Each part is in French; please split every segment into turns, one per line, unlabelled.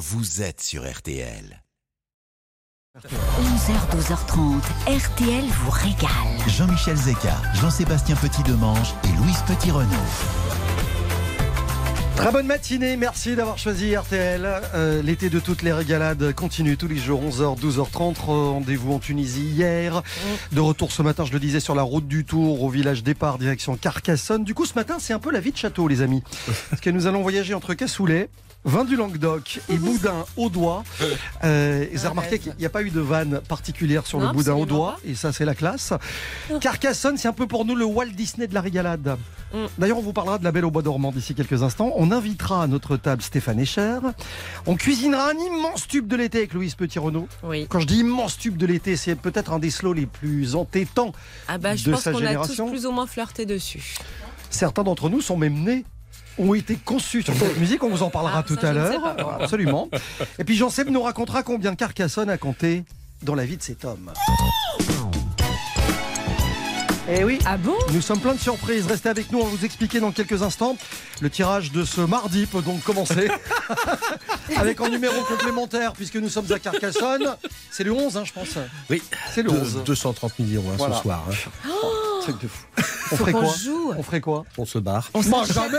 vous êtes sur RTL.
11h, 12h30, RTL vous régale.
Jean-Michel Zeka, Jean-Sébastien Petit-Demange et Louise Petit-Renaud.
Très bonne matinée, merci d'avoir choisi RTL. Euh, L'été de toutes les régalades continue tous les jours, 11h, 12h30. Rendez-vous en Tunisie hier. De retour ce matin, je le disais, sur la route du Tour, au village départ, direction Carcassonne. Du coup, ce matin, c'est un peu la vie de château, les amis. Parce que nous allons voyager entre Cassoulet, Vin du Languedoc et boudin au doigt. Euh, vous avez remarqué qu'il n'y a pas eu de vanne particulière sur le boudin au doigt, et ça c'est la classe. Carcassonne, c'est un peu pour nous le Walt Disney de la régalade.
Mm.
D'ailleurs, on vous parlera de la Belle au Bois dormant d'ici quelques instants. On invitera à notre table Stéphane Echer. On cuisinera un immense tube de l'été avec Louise Petit-Renaud.
Oui.
Quand je dis immense tube de l'été, c'est peut-être un des slows les plus entêtants.
Ah bah je
de
pense
sa
qu'on a tous
génération.
plus ou moins flirté dessus.
Certains d'entre nous sont même nés ont été conçus sur cette musique, on vous en parlera
Ah,
tout
ça,
à l'heure. Absolument. Et puis Jean-Seb nous racontera combien Carcassonne a compté dans la vie de cet homme. Eh oui,
Ah bon?
Nous sommes plein de surprises. Restez avec nous, on va vous expliquer dans quelques instants. Le tirage de ce mardi peut donc commencer. avec un numéro complémentaire, puisque nous sommes à Carcassonne. C'est le 11, hein, je pense.
Oui,
C'est le 11.
230 millions hein,
Voilà.
ce soir. hein.
Truc de fou. On ferait
joue.
On ferait quoi
On se barre.
On s'achète-
jamais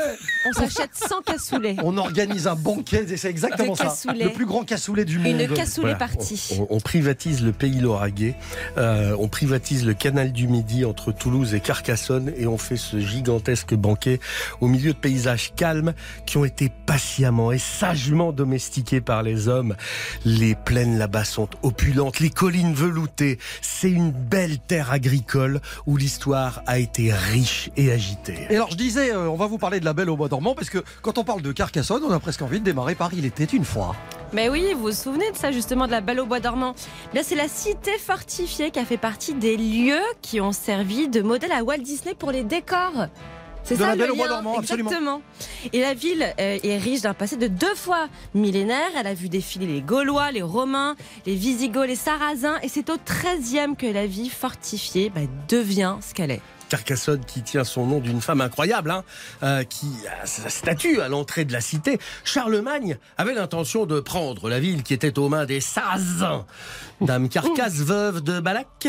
On s'achète 100 cassoulets.
On organise un banquet, c'est exactement ça. Le plus grand cassoulet du monde.
Une cassoulet
Voilà,
partie.
On, on privatise le pays lauragais, euh, on privatise le canal du Midi entre Toulouse et Carcassonne et on fait ce gigantesque banquet au milieu de paysages calmes qui ont été patiemment et sagement domestiqués par les hommes. Les plaines là-bas sont opulentes, les collines veloutées. C'est une belle terre agricole où l'histoire a été riche et agitée.
Et alors je disais, euh, on va vous parler de la Belle au Bois dormant parce que quand on parle de Carcassonne, on a presque envie de démarrer par Il était une fois.
Mais oui, vous vous souvenez de ça justement, de la Belle au Bois dormant? Là, c'est la cité fortifiée qui a fait partie des lieux qui ont servi de modèle à Walt Disney pour les décors. C'est
De
ça
la
le lien,
absolument.
Exactement. Et la ville euh, est riche d'un passé de deux fois millénaire. Elle a vu défiler les Gaulois, les Romains, les Visigoths, les Sarrasins. Et c'est au 13e que la ville fortifiée bah, devient ce qu'elle est.
Carcassonne qui tient son nom d'une femme incroyable, hein, euh, qui a sa statue à l'entrée de la cité. Charlemagne avait l'intention de prendre la ville qui était aux mains des Sarrasins. Dame Carcasse, veuve de Balak,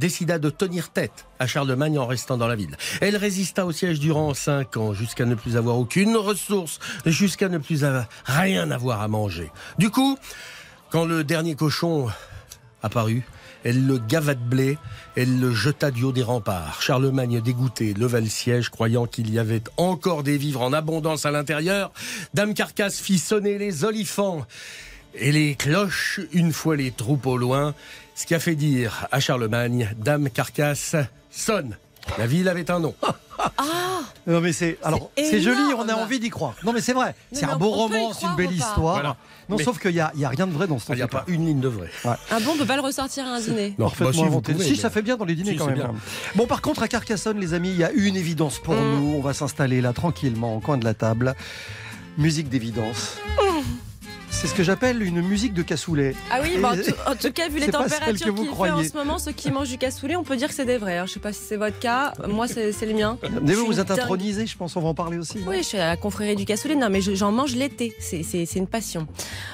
décida de tenir tête à Charlemagne en restant dans la ville. Elle résista au siège durant cinq ans, jusqu'à ne plus avoir aucune ressource, jusqu'à ne plus avoir rien avoir à manger. Du coup, quand le dernier cochon apparut, elle le gava de blé, elle le jeta du haut des remparts. Charlemagne, dégoûté, leva le siège, croyant qu'il y avait encore des vivres en abondance à l'intérieur. Dame Carcasse fit sonner les olifants et les cloches une fois les troupes au loin, ce qui a fait dire à Charlemagne, Dame Carcasse, sonne. La ville avait un nom.
Non mais c'est alors
C'est
joli, on a envie d'y croire. Non mais c'est vrai, c'est un beau roman, c'est une belle histoire.
Voilà.
Non,
Mais-
sauf qu'il y a, il y a rien de vrai dans ce
Il n'y a pas une ligne de vrai.
Ah bon, on peut pas le ressortir à un dîner
Non,
Parfaitement
bah, si, vous pouvez,
si,
mais-
ça fait bien dans les dîners
Si,
quand même.
bien.
Bon, par contre, à Carcassonne, les amis, il y a une évidence pour
Mm.
nous. On va s'installer là tranquillement, au coin de la table. Musique d'évidence. C'est ce que j'appelle une musique de cassoulet.
Ah oui, bah, en, tout, en tout cas, vu les
C'est pas celle
températures
que vous
qu'il fait en ce moment, ceux qui mangent du cassoulet, on peut dire que c'est des vrais. hein. Je sais pas si c'est votre cas, moi c'est le mien.
Mais vous, vous êtes intronisé, je pense, on va en parler aussi.
Oui, je suis à la confrérie du cassoulet. Non, mais je- j'en mange l'été. C'est- une passion.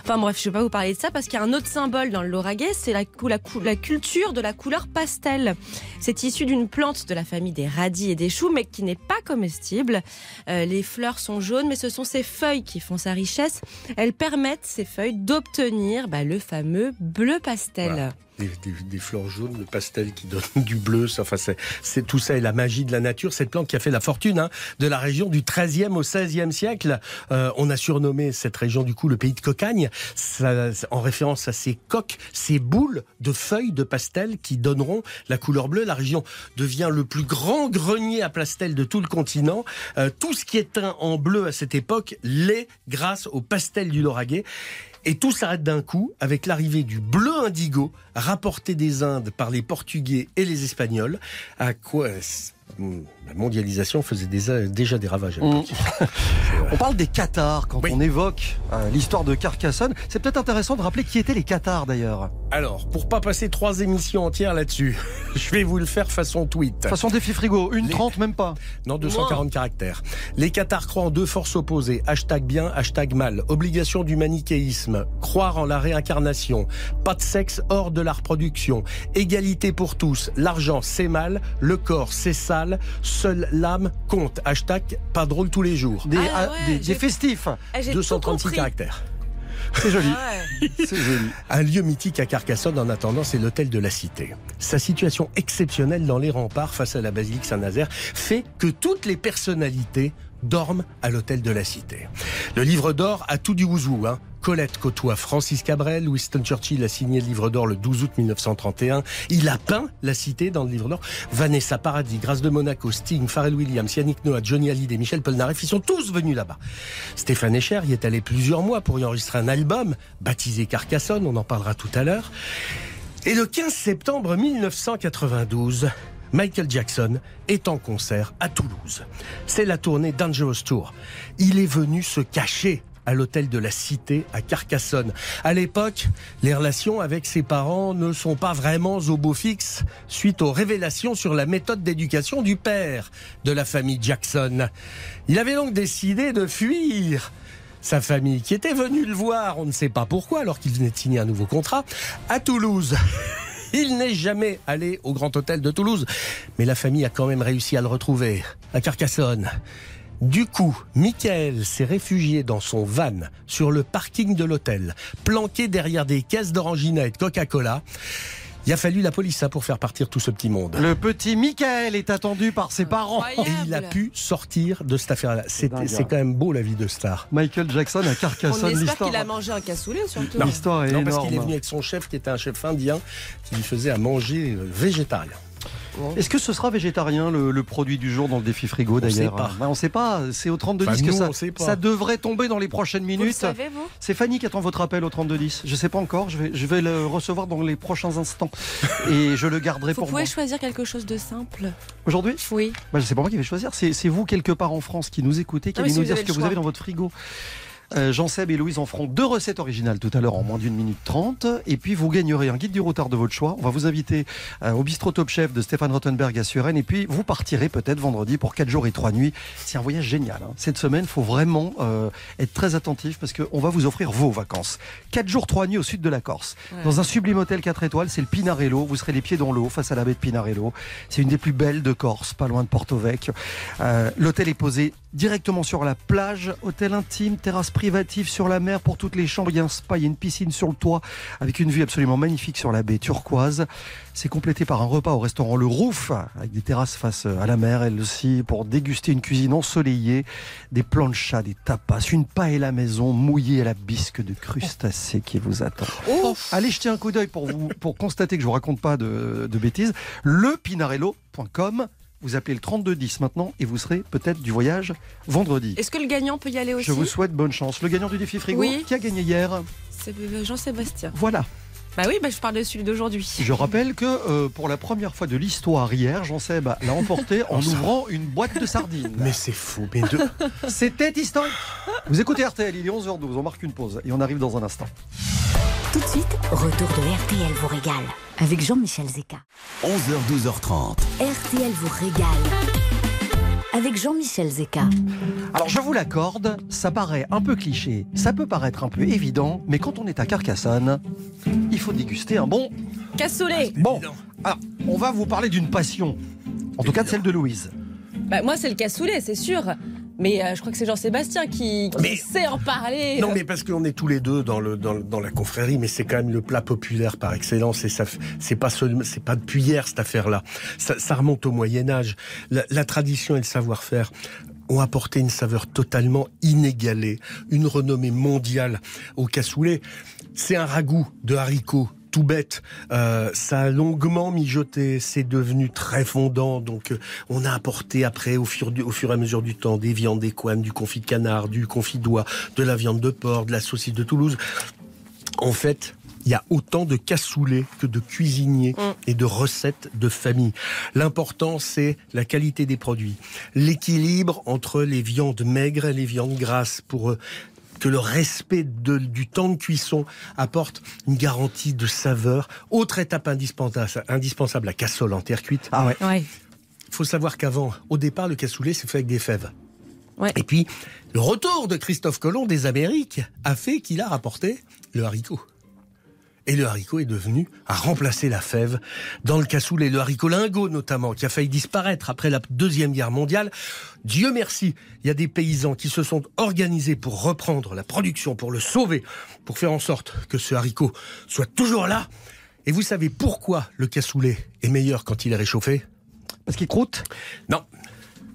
Enfin bref, je vais pas vous parler de ça parce qu'il y a un autre symbole dans le Lauragais, c'est la, cou- la, cou- la culture de la couleur pastel. C'est issu d'une plante de la famille des radis et des choux, mais qui n'est pas comestible. Euh, les fleurs sont jaunes, mais ce sont ces feuilles qui font sa richesse. Elles permettent, feuilles, d'obtenir bah, le fameux bleu pastel.
Des, fleurs jaunes, le pastel qui donne du bleu, enfin, c'est tout ça et la magie de la nature. Cette plante qui a fait la fortune hein, de la région du 13e au 16e siècle. Euh, on a surnommé cette région du coup le pays de cocagne, ça- en référence à ces coques, ces boules de feuilles de pastel qui donneront la couleur bleue. La région devient le plus grand grenier à pastel de tout le continent. Euh, tout ce qui est teint en bleu à cette époque l'est grâce au pastel du Lauragais. Et tout s'arrête d'un coup avec l'arrivée du bleu indigo rapporté des Indes par les Portugais et les Espagnols. À quoi la mondialisation faisait déjà, déjà des ravages.
Mm. On parle des Cathares quand
Oui.
on évoque euh, l'histoire de Carcassonne. C'est peut-être intéressant de rappeler qui étaient les Cathares d'ailleurs.
Alors, pour pas passer trois émissions entières là-dessus, je vais vous le faire façon tweet.
Façon défi frigo, une
Les-
30 même pas.
Non, 240 caractères. Les Qatars croient en deux forces opposées. Hashtag bien, hashtag mal. Obligation du manichéisme. Croire en la réincarnation. Pas de sexe hors de la reproduction. Égalité pour tous. L'argent, c'est mal. Le corps, c'est sale. Seule l'âme compte. Hashtag pas drôle tous les jours.
Des,
Ah
ah,
ouais,
des, des
j'ai-
festifs.
Eh, j'ai tout
236
compris.
caractères.
C'est joli.
Ah ouais.
C'est joli.
Un lieu mythique à Carcassonne en attendant, c'est l'hôtel de la Cité. Sa situation exceptionnelle dans les remparts face à la basilique Saint-Nazaire fait que toutes les personnalités dorment à l'hôtel de la Cité. Le livre d'or a tout du ouzou, hein. Colette côtoie Francis Cabrel, Winston Churchill a signé le livre d'or le 12 août 1931. Il a peint la cité dans le livre d'or. Vanessa Paradis, Grâce de Monaco, Sting, Pharrell Williams, Yannick Noah, Johnny Hallyday, Michel Polnareff, ils sont tous venus là-bas. Stéphane Echer y est allé plusieurs mois pour y enregistrer un album baptisé Carcassonne, on en parlera tout à l'heure. Et le 15 septembre 1992, Michael Jackson est en concert à Toulouse. C'est la tournée Dangerous Tour. Il est venu se cacher à l'hôtel de la Cité à Carcassonne. À l'époque, les relations avec ses parents ne sont pas vraiment au beau fixe suite aux révélations sur la méthode d'éducation du père de la famille Jackson. Il avait donc décidé de fuir sa famille, qui était venue le voir, on ne sait pas pourquoi, alors qu'il venait de signer un nouveau contrat, à Toulouse. Il n'est jamais allé au Grand Hôtel de Toulouse, mais la famille a quand même réussi à le retrouver, à Carcassonne. Du coup, Michael s'est réfugié dans son van sur le parking de l'hôtel, planqué derrière des caisses d'orangina et de Coca-Cola. Il a fallu la police hein, pour faire partir tout ce petit monde.
Le petit Michael est attendu par ses parents.
Et il a pu sortir de cette affaire-là. C'est
hein.
quand même beau la vie de star.
Michael Jackson à
On
Carcassonne.
espère
L'histoire
qu'il a mangé un cassoulet surtout.
l'histoire est
Non, parce qu'il est
énorme.
venu avec son chef qui était un chef indien qui lui faisait à manger euh, végétarien.
Est-ce que ce sera végétarien le, le produit du jour dans le défi frigo
sait
d'ailleurs
pas.
Ben, On sait pas. C'est au 32
Enfin,
10 que ça, ça devrait tomber dans les prochaines
Vous
minutes.
savez, vous
C'est Fanny qui attend votre appel au 32 10. Je sais pas encore. Je vais, je vais le recevoir dans les prochains instants et je le garderai
Vous
pour
pouvez
moi.
choisir quelque chose de simple.
Aujourd'hui,
Oui.
bah, c'est pas moi qui vais choisir. C'est c'est vous quelque part en France qui nous écoutez, qui
Ah
allez nous
vous
dire ce que vous avez dans votre frigo. Euh, Jean-Seb et Louise en feront deux recettes originales tout à l'heure en moins d'une minute trente. Et puis vous gagnerez un guide du routard de votre choix. On va vous inviter euh, au bistrot Top Chef de Stéphane Rottenberg à Suresnes. Et puis vous partirez peut-être vendredi pour quatre jours et trois nuits. C'est un voyage génial. hein. Cette semaine, il faut vraiment euh, être très attentif parce qu'on va vous offrir vos vacances. Quatre jours, trois nuits au sud de la Corse.
Ouais.
Dans un sublime hôtel 4 étoiles, c'est le Pinarello. Vous serez les pieds dans l'eau face à la baie de Pinarello. C'est une des plus belles de Corse, pas loin de Porto Vecchio. L'hôtel est posé directement sur la plage. Hôtel intime, terrasse privative sur la mer pour toutes les chambres. Il y a un spa, il y a une piscine sur le toit avec une vue absolument magnifique sur la baie turquoise. C'est complété par un repas au restaurant Le Rouf avec des terrasses face à la mer, elle aussi, pour déguster une cuisine ensoleillée, des planchas, des tapas, une paella maison mouillée à la bisque de crustacés qui vous attend. Allez jeter un coup d'œil pour vous pour constater que je vous raconte pas de, de bêtises. Lepinarello.com. Vous appelez le 3210 maintenant et vous serez peut-être du voyage vendredi.
Est-ce que le gagnant peut y aller aussi
Je vous souhaite bonne chance. Le gagnant du défi frigo,
Oui.
qui a gagné hier
C'est Jean-Sébastien.
Voilà.
Bah oui, bah je parle de celui d'aujourd'hui.
Je rappelle que euh, pour la première fois de l'histoire hier, Jean-Seb l'a emporté en
Oh, ça-
ouvrant une boîte de sardines.
Mais c'est fou. Mais de...
C'était historique. Vous écoutez RTL, il est 11h12, on marque une pause et on arrive dans un instant.
Tout de suite, retour de RTL vous régale avec Jean-Michel Zeka.
11h, 12h30.
RTL vous régale avec Jean-Michel Zeka.
Alors je vous l'accorde, ça paraît un peu cliché, ça peut paraître un peu évident, mais quand on est à Carcassonne, il faut déguster un bon.
Cassoulet
Bon, alors on va vous parler d'une passion, en tout cas de celle de Louise.
Bah moi c'est le cassoulet, c'est sûr. Mais euh, je crois que c'est Jean-Sébastien qui, qui
Mais-
sait en parler.
Non, mais parce qu'on est tous les deux dans, le, dans, dans la confrérie, mais c'est quand même le plat populaire par excellence. Et ça, c'est pas seulement, c'est pas depuis hier cette affaire-là. Ça, ça remonte au Moyen Âge. La, la tradition et le savoir-faire ont apporté une saveur totalement inégalée, une renommée mondiale au cassoulet. C'est un ragoût de haricots. Tout bête, Euh, ça a longuement mijoté, c'est devenu très fondant. Donc, euh, on a apporté après, au fur, du- au fur et à mesure du temps, des viandes, des du confit de canard, du confit d'oie, de la viande de porc, de la saucisse de Toulouse. En fait, il y a autant de cassoulets que de cuisiniers et de recettes de famille. L'important, c'est la qualité des produits, l'équilibre entre les viandes maigres et les viandes grasses pour euh, que le respect de- du temps de cuisson apporte une garantie de saveur. Autre étape indispensable, indispensable la cassole en terre cuite.
Ah ouais.
Ouais.
Il faut savoir qu'avant, au départ, le cassoulet, c'est fait avec des fèves.
Ouais.
Et puis, le retour de Christophe Colomb des Amériques a fait qu'il a rapporté le haricot. Et le haricot est devenu à remplacer la fève dans le cassoulet. Le haricot lingot, notamment, qui a failli disparaître après la Deuxième Guerre mondiale. Dieu merci, il y a des paysans qui se sont organisés pour reprendre la production, pour le sauver, pour faire en sorte que ce haricot soit toujours là. Et vous savez pourquoi le cassoulet est meilleur quand il est réchauffé?
Parce qu'il croûte,
Non.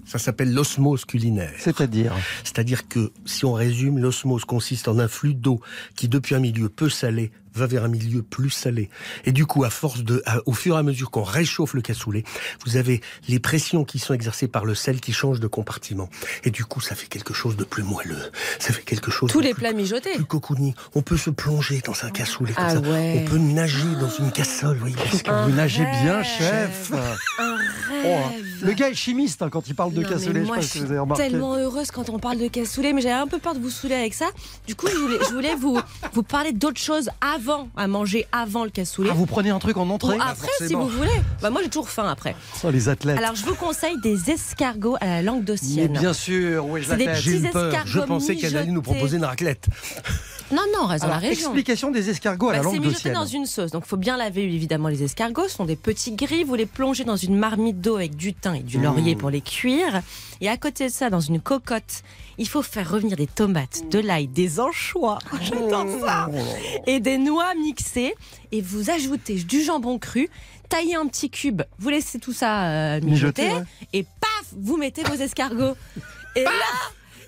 Ça s'appelle l'osmose culinaire.
c'est-à-dire?
C'est-à-dire que, si on résume, l'osmose consiste en un flux d'eau qui, depuis un milieu peu salé, va vers un milieu plus salé. Et du coup, à force de, à- au fur et à mesure qu'on réchauffe le cassoulet, vous avez les pressions qui sont exercées par le sel qui changent de compartiment. Et du coup, ça fait quelque chose de plus moelleux. Ça fait quelque chose
Tous
de
les
plus,
plats mijotés.
plus cocooning. On peut se plonger dans un cassoulet comme
Ah
ça.
ouais.
On peut nager dans une cassole, vous voyez. parce que-
Un
Vous nagez bien,
rêve.
chef.
Un
Oh,
rêve.
le gars est chimiste hein, quand il parle de
Non, mais
cassoulet. Je sais
moi,
pas
je
si
suis
vous avez remarqué.
tellement heureuse quand on parle de cassoulet, mais j'avais un peu peur de vous saouler avec ça. Du coup, je voulais, je voulais vous, vous parler d'autres choses avant, à manger avant le cassoulet.
Ah, vous prenez un truc en
Ou
entrée
après, si vous voulez. Bah, moi, j'ai toujours faim après.
Oh, Les athlètes.
Alors, je vous conseille des escargots à la langue
Mais
d'Ossienne.
bien sûr, oui, je
C'est des
l'appelle.
J'ai eu
petits
peur. Je
escargots
pensais qu'elle allait nous proposer une raclette.
Non, non, reste dans la
Alors,
région.
explication des escargots à
Bah,
la
c'est
langue
mijoté
de
dans une sauce. Donc, il faut bien laver évidemment les escargots. Ce sont des petits gris. Vous les plongez dans une marmite d'eau avec du thym et du
Mmh.
laurier pour les cuire. Et à côté de ça, dans une cocotte, il faut faire revenir des tomates, de l'ail, des anchois. J'adore ça.
Oh
Et des noix mixées. Et vous ajoutez du jambon cru. Taillez un petit cube. Vous laissez tout ça euh, mijoter.
Ouais.
Et paf, vous mettez vos escargots. Et là,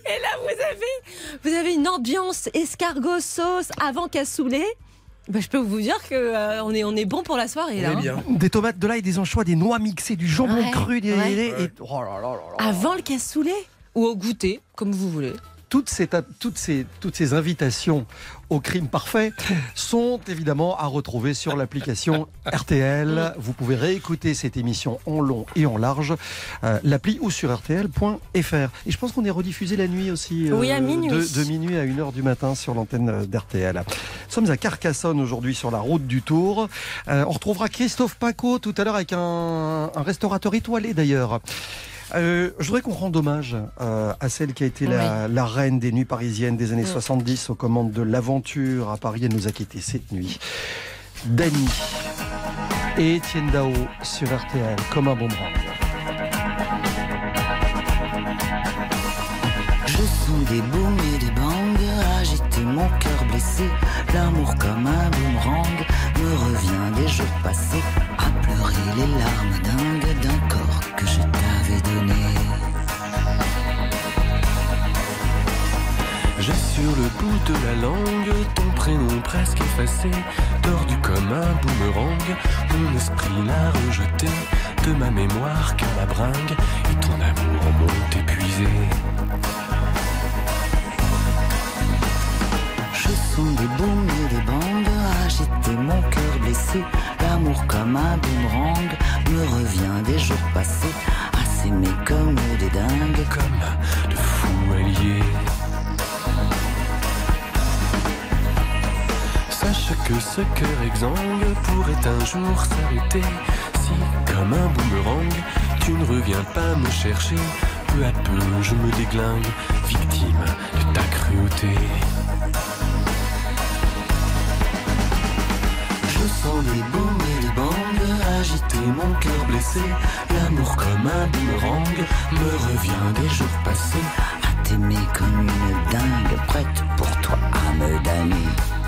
et là, vous avez, vous avez une ambiance escargot sauce avant cassoulet. Bah, je peux vous dire que euh, on est on est bon pour la soirée là. hein.
Des tomates, de l'ail, des anchois, des noix mixées, du jambon
Ouais,
cru, des,
ouais.
et- oh là là là là.
Avant le cassoulet ou au goûter, comme vous voulez.
toutes ces, toutes, ces, toutes ces invitations au crime parfait sont évidemment à retrouver sur l'application RTL. Vous pouvez réécouter cette émission en long et en large, euh, l'appli ou sur RTL.fr. Et je pense qu'on est rediffusé la nuit aussi. euh,
Oui, à minuit.
De, de minuit à 1h du matin sur l'antenne euh, d'RTL. Nous sommes à Carcassonne aujourd'hui sur la route du Tour. Euh, on retrouvera Christophe Paco tout à l'heure avec un, un restaurateur étoilé d'ailleurs. Euh, je voudrais qu'on rende hommage euh, à celle qui a été la, la reine des nuits parisiennes des années 70 aux commandes de l'aventure à Paris. Elle nous a quittés cette nuit. Dany et Étienne Dao sur RTL comme un boomerang.
Je sens des booms et des bangs, agiter mon cœur blessé. L'amour comme un boomerang me revient des jours passés. À pleurer les larmes dingues d'un corps que je t'avais
J'ai sur le bout de la langue ton prénom presque effacé, tordu comme un boomerang. Mon esprit l'a rejeté de ma mémoire qu'à la bringue, et ton amour m'ont épuisé.
Je sens des booms et des bangs, agiter mon cœur blessé. L'amour comme un boomerang me revient des jours passés. À s'aimer comme des dingues.
Comme de fous alliés. Que ce cœur exsangue pourrait un jour s'arrêter si, comme un boomerang, tu ne reviens pas me chercher. Peu à peu, je me déglingue, victime de ta cruauté.
Je sens des booms et des bangs, agiter mon cœur blessé.
L'amour comme un boomerang
me revient des jours passés. À t'aimer comme une dingue, prête pour toi à me damner.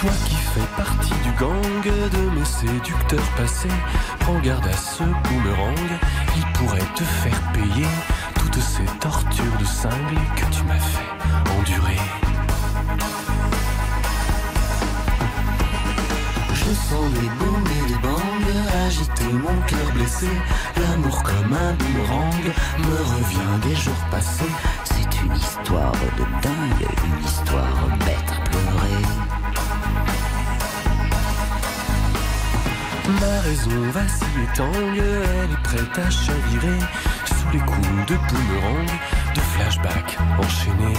Toi qui fais partie du gang de mes séducteurs passés, prends garde à ce boomerang, il pourrait te faire payer toutes ces tortures de cinglé que tu m'as fait endurer.
Je sens des booms et des bangs, agiter mon cœur blessé. L'amour comme un boomerang me revient des jours passés. C'est une histoire de dingue, une histoire
raison vacille et tangue, elle est prête à chavirer sous les coups de boomerang, de flashbacks enchaînés.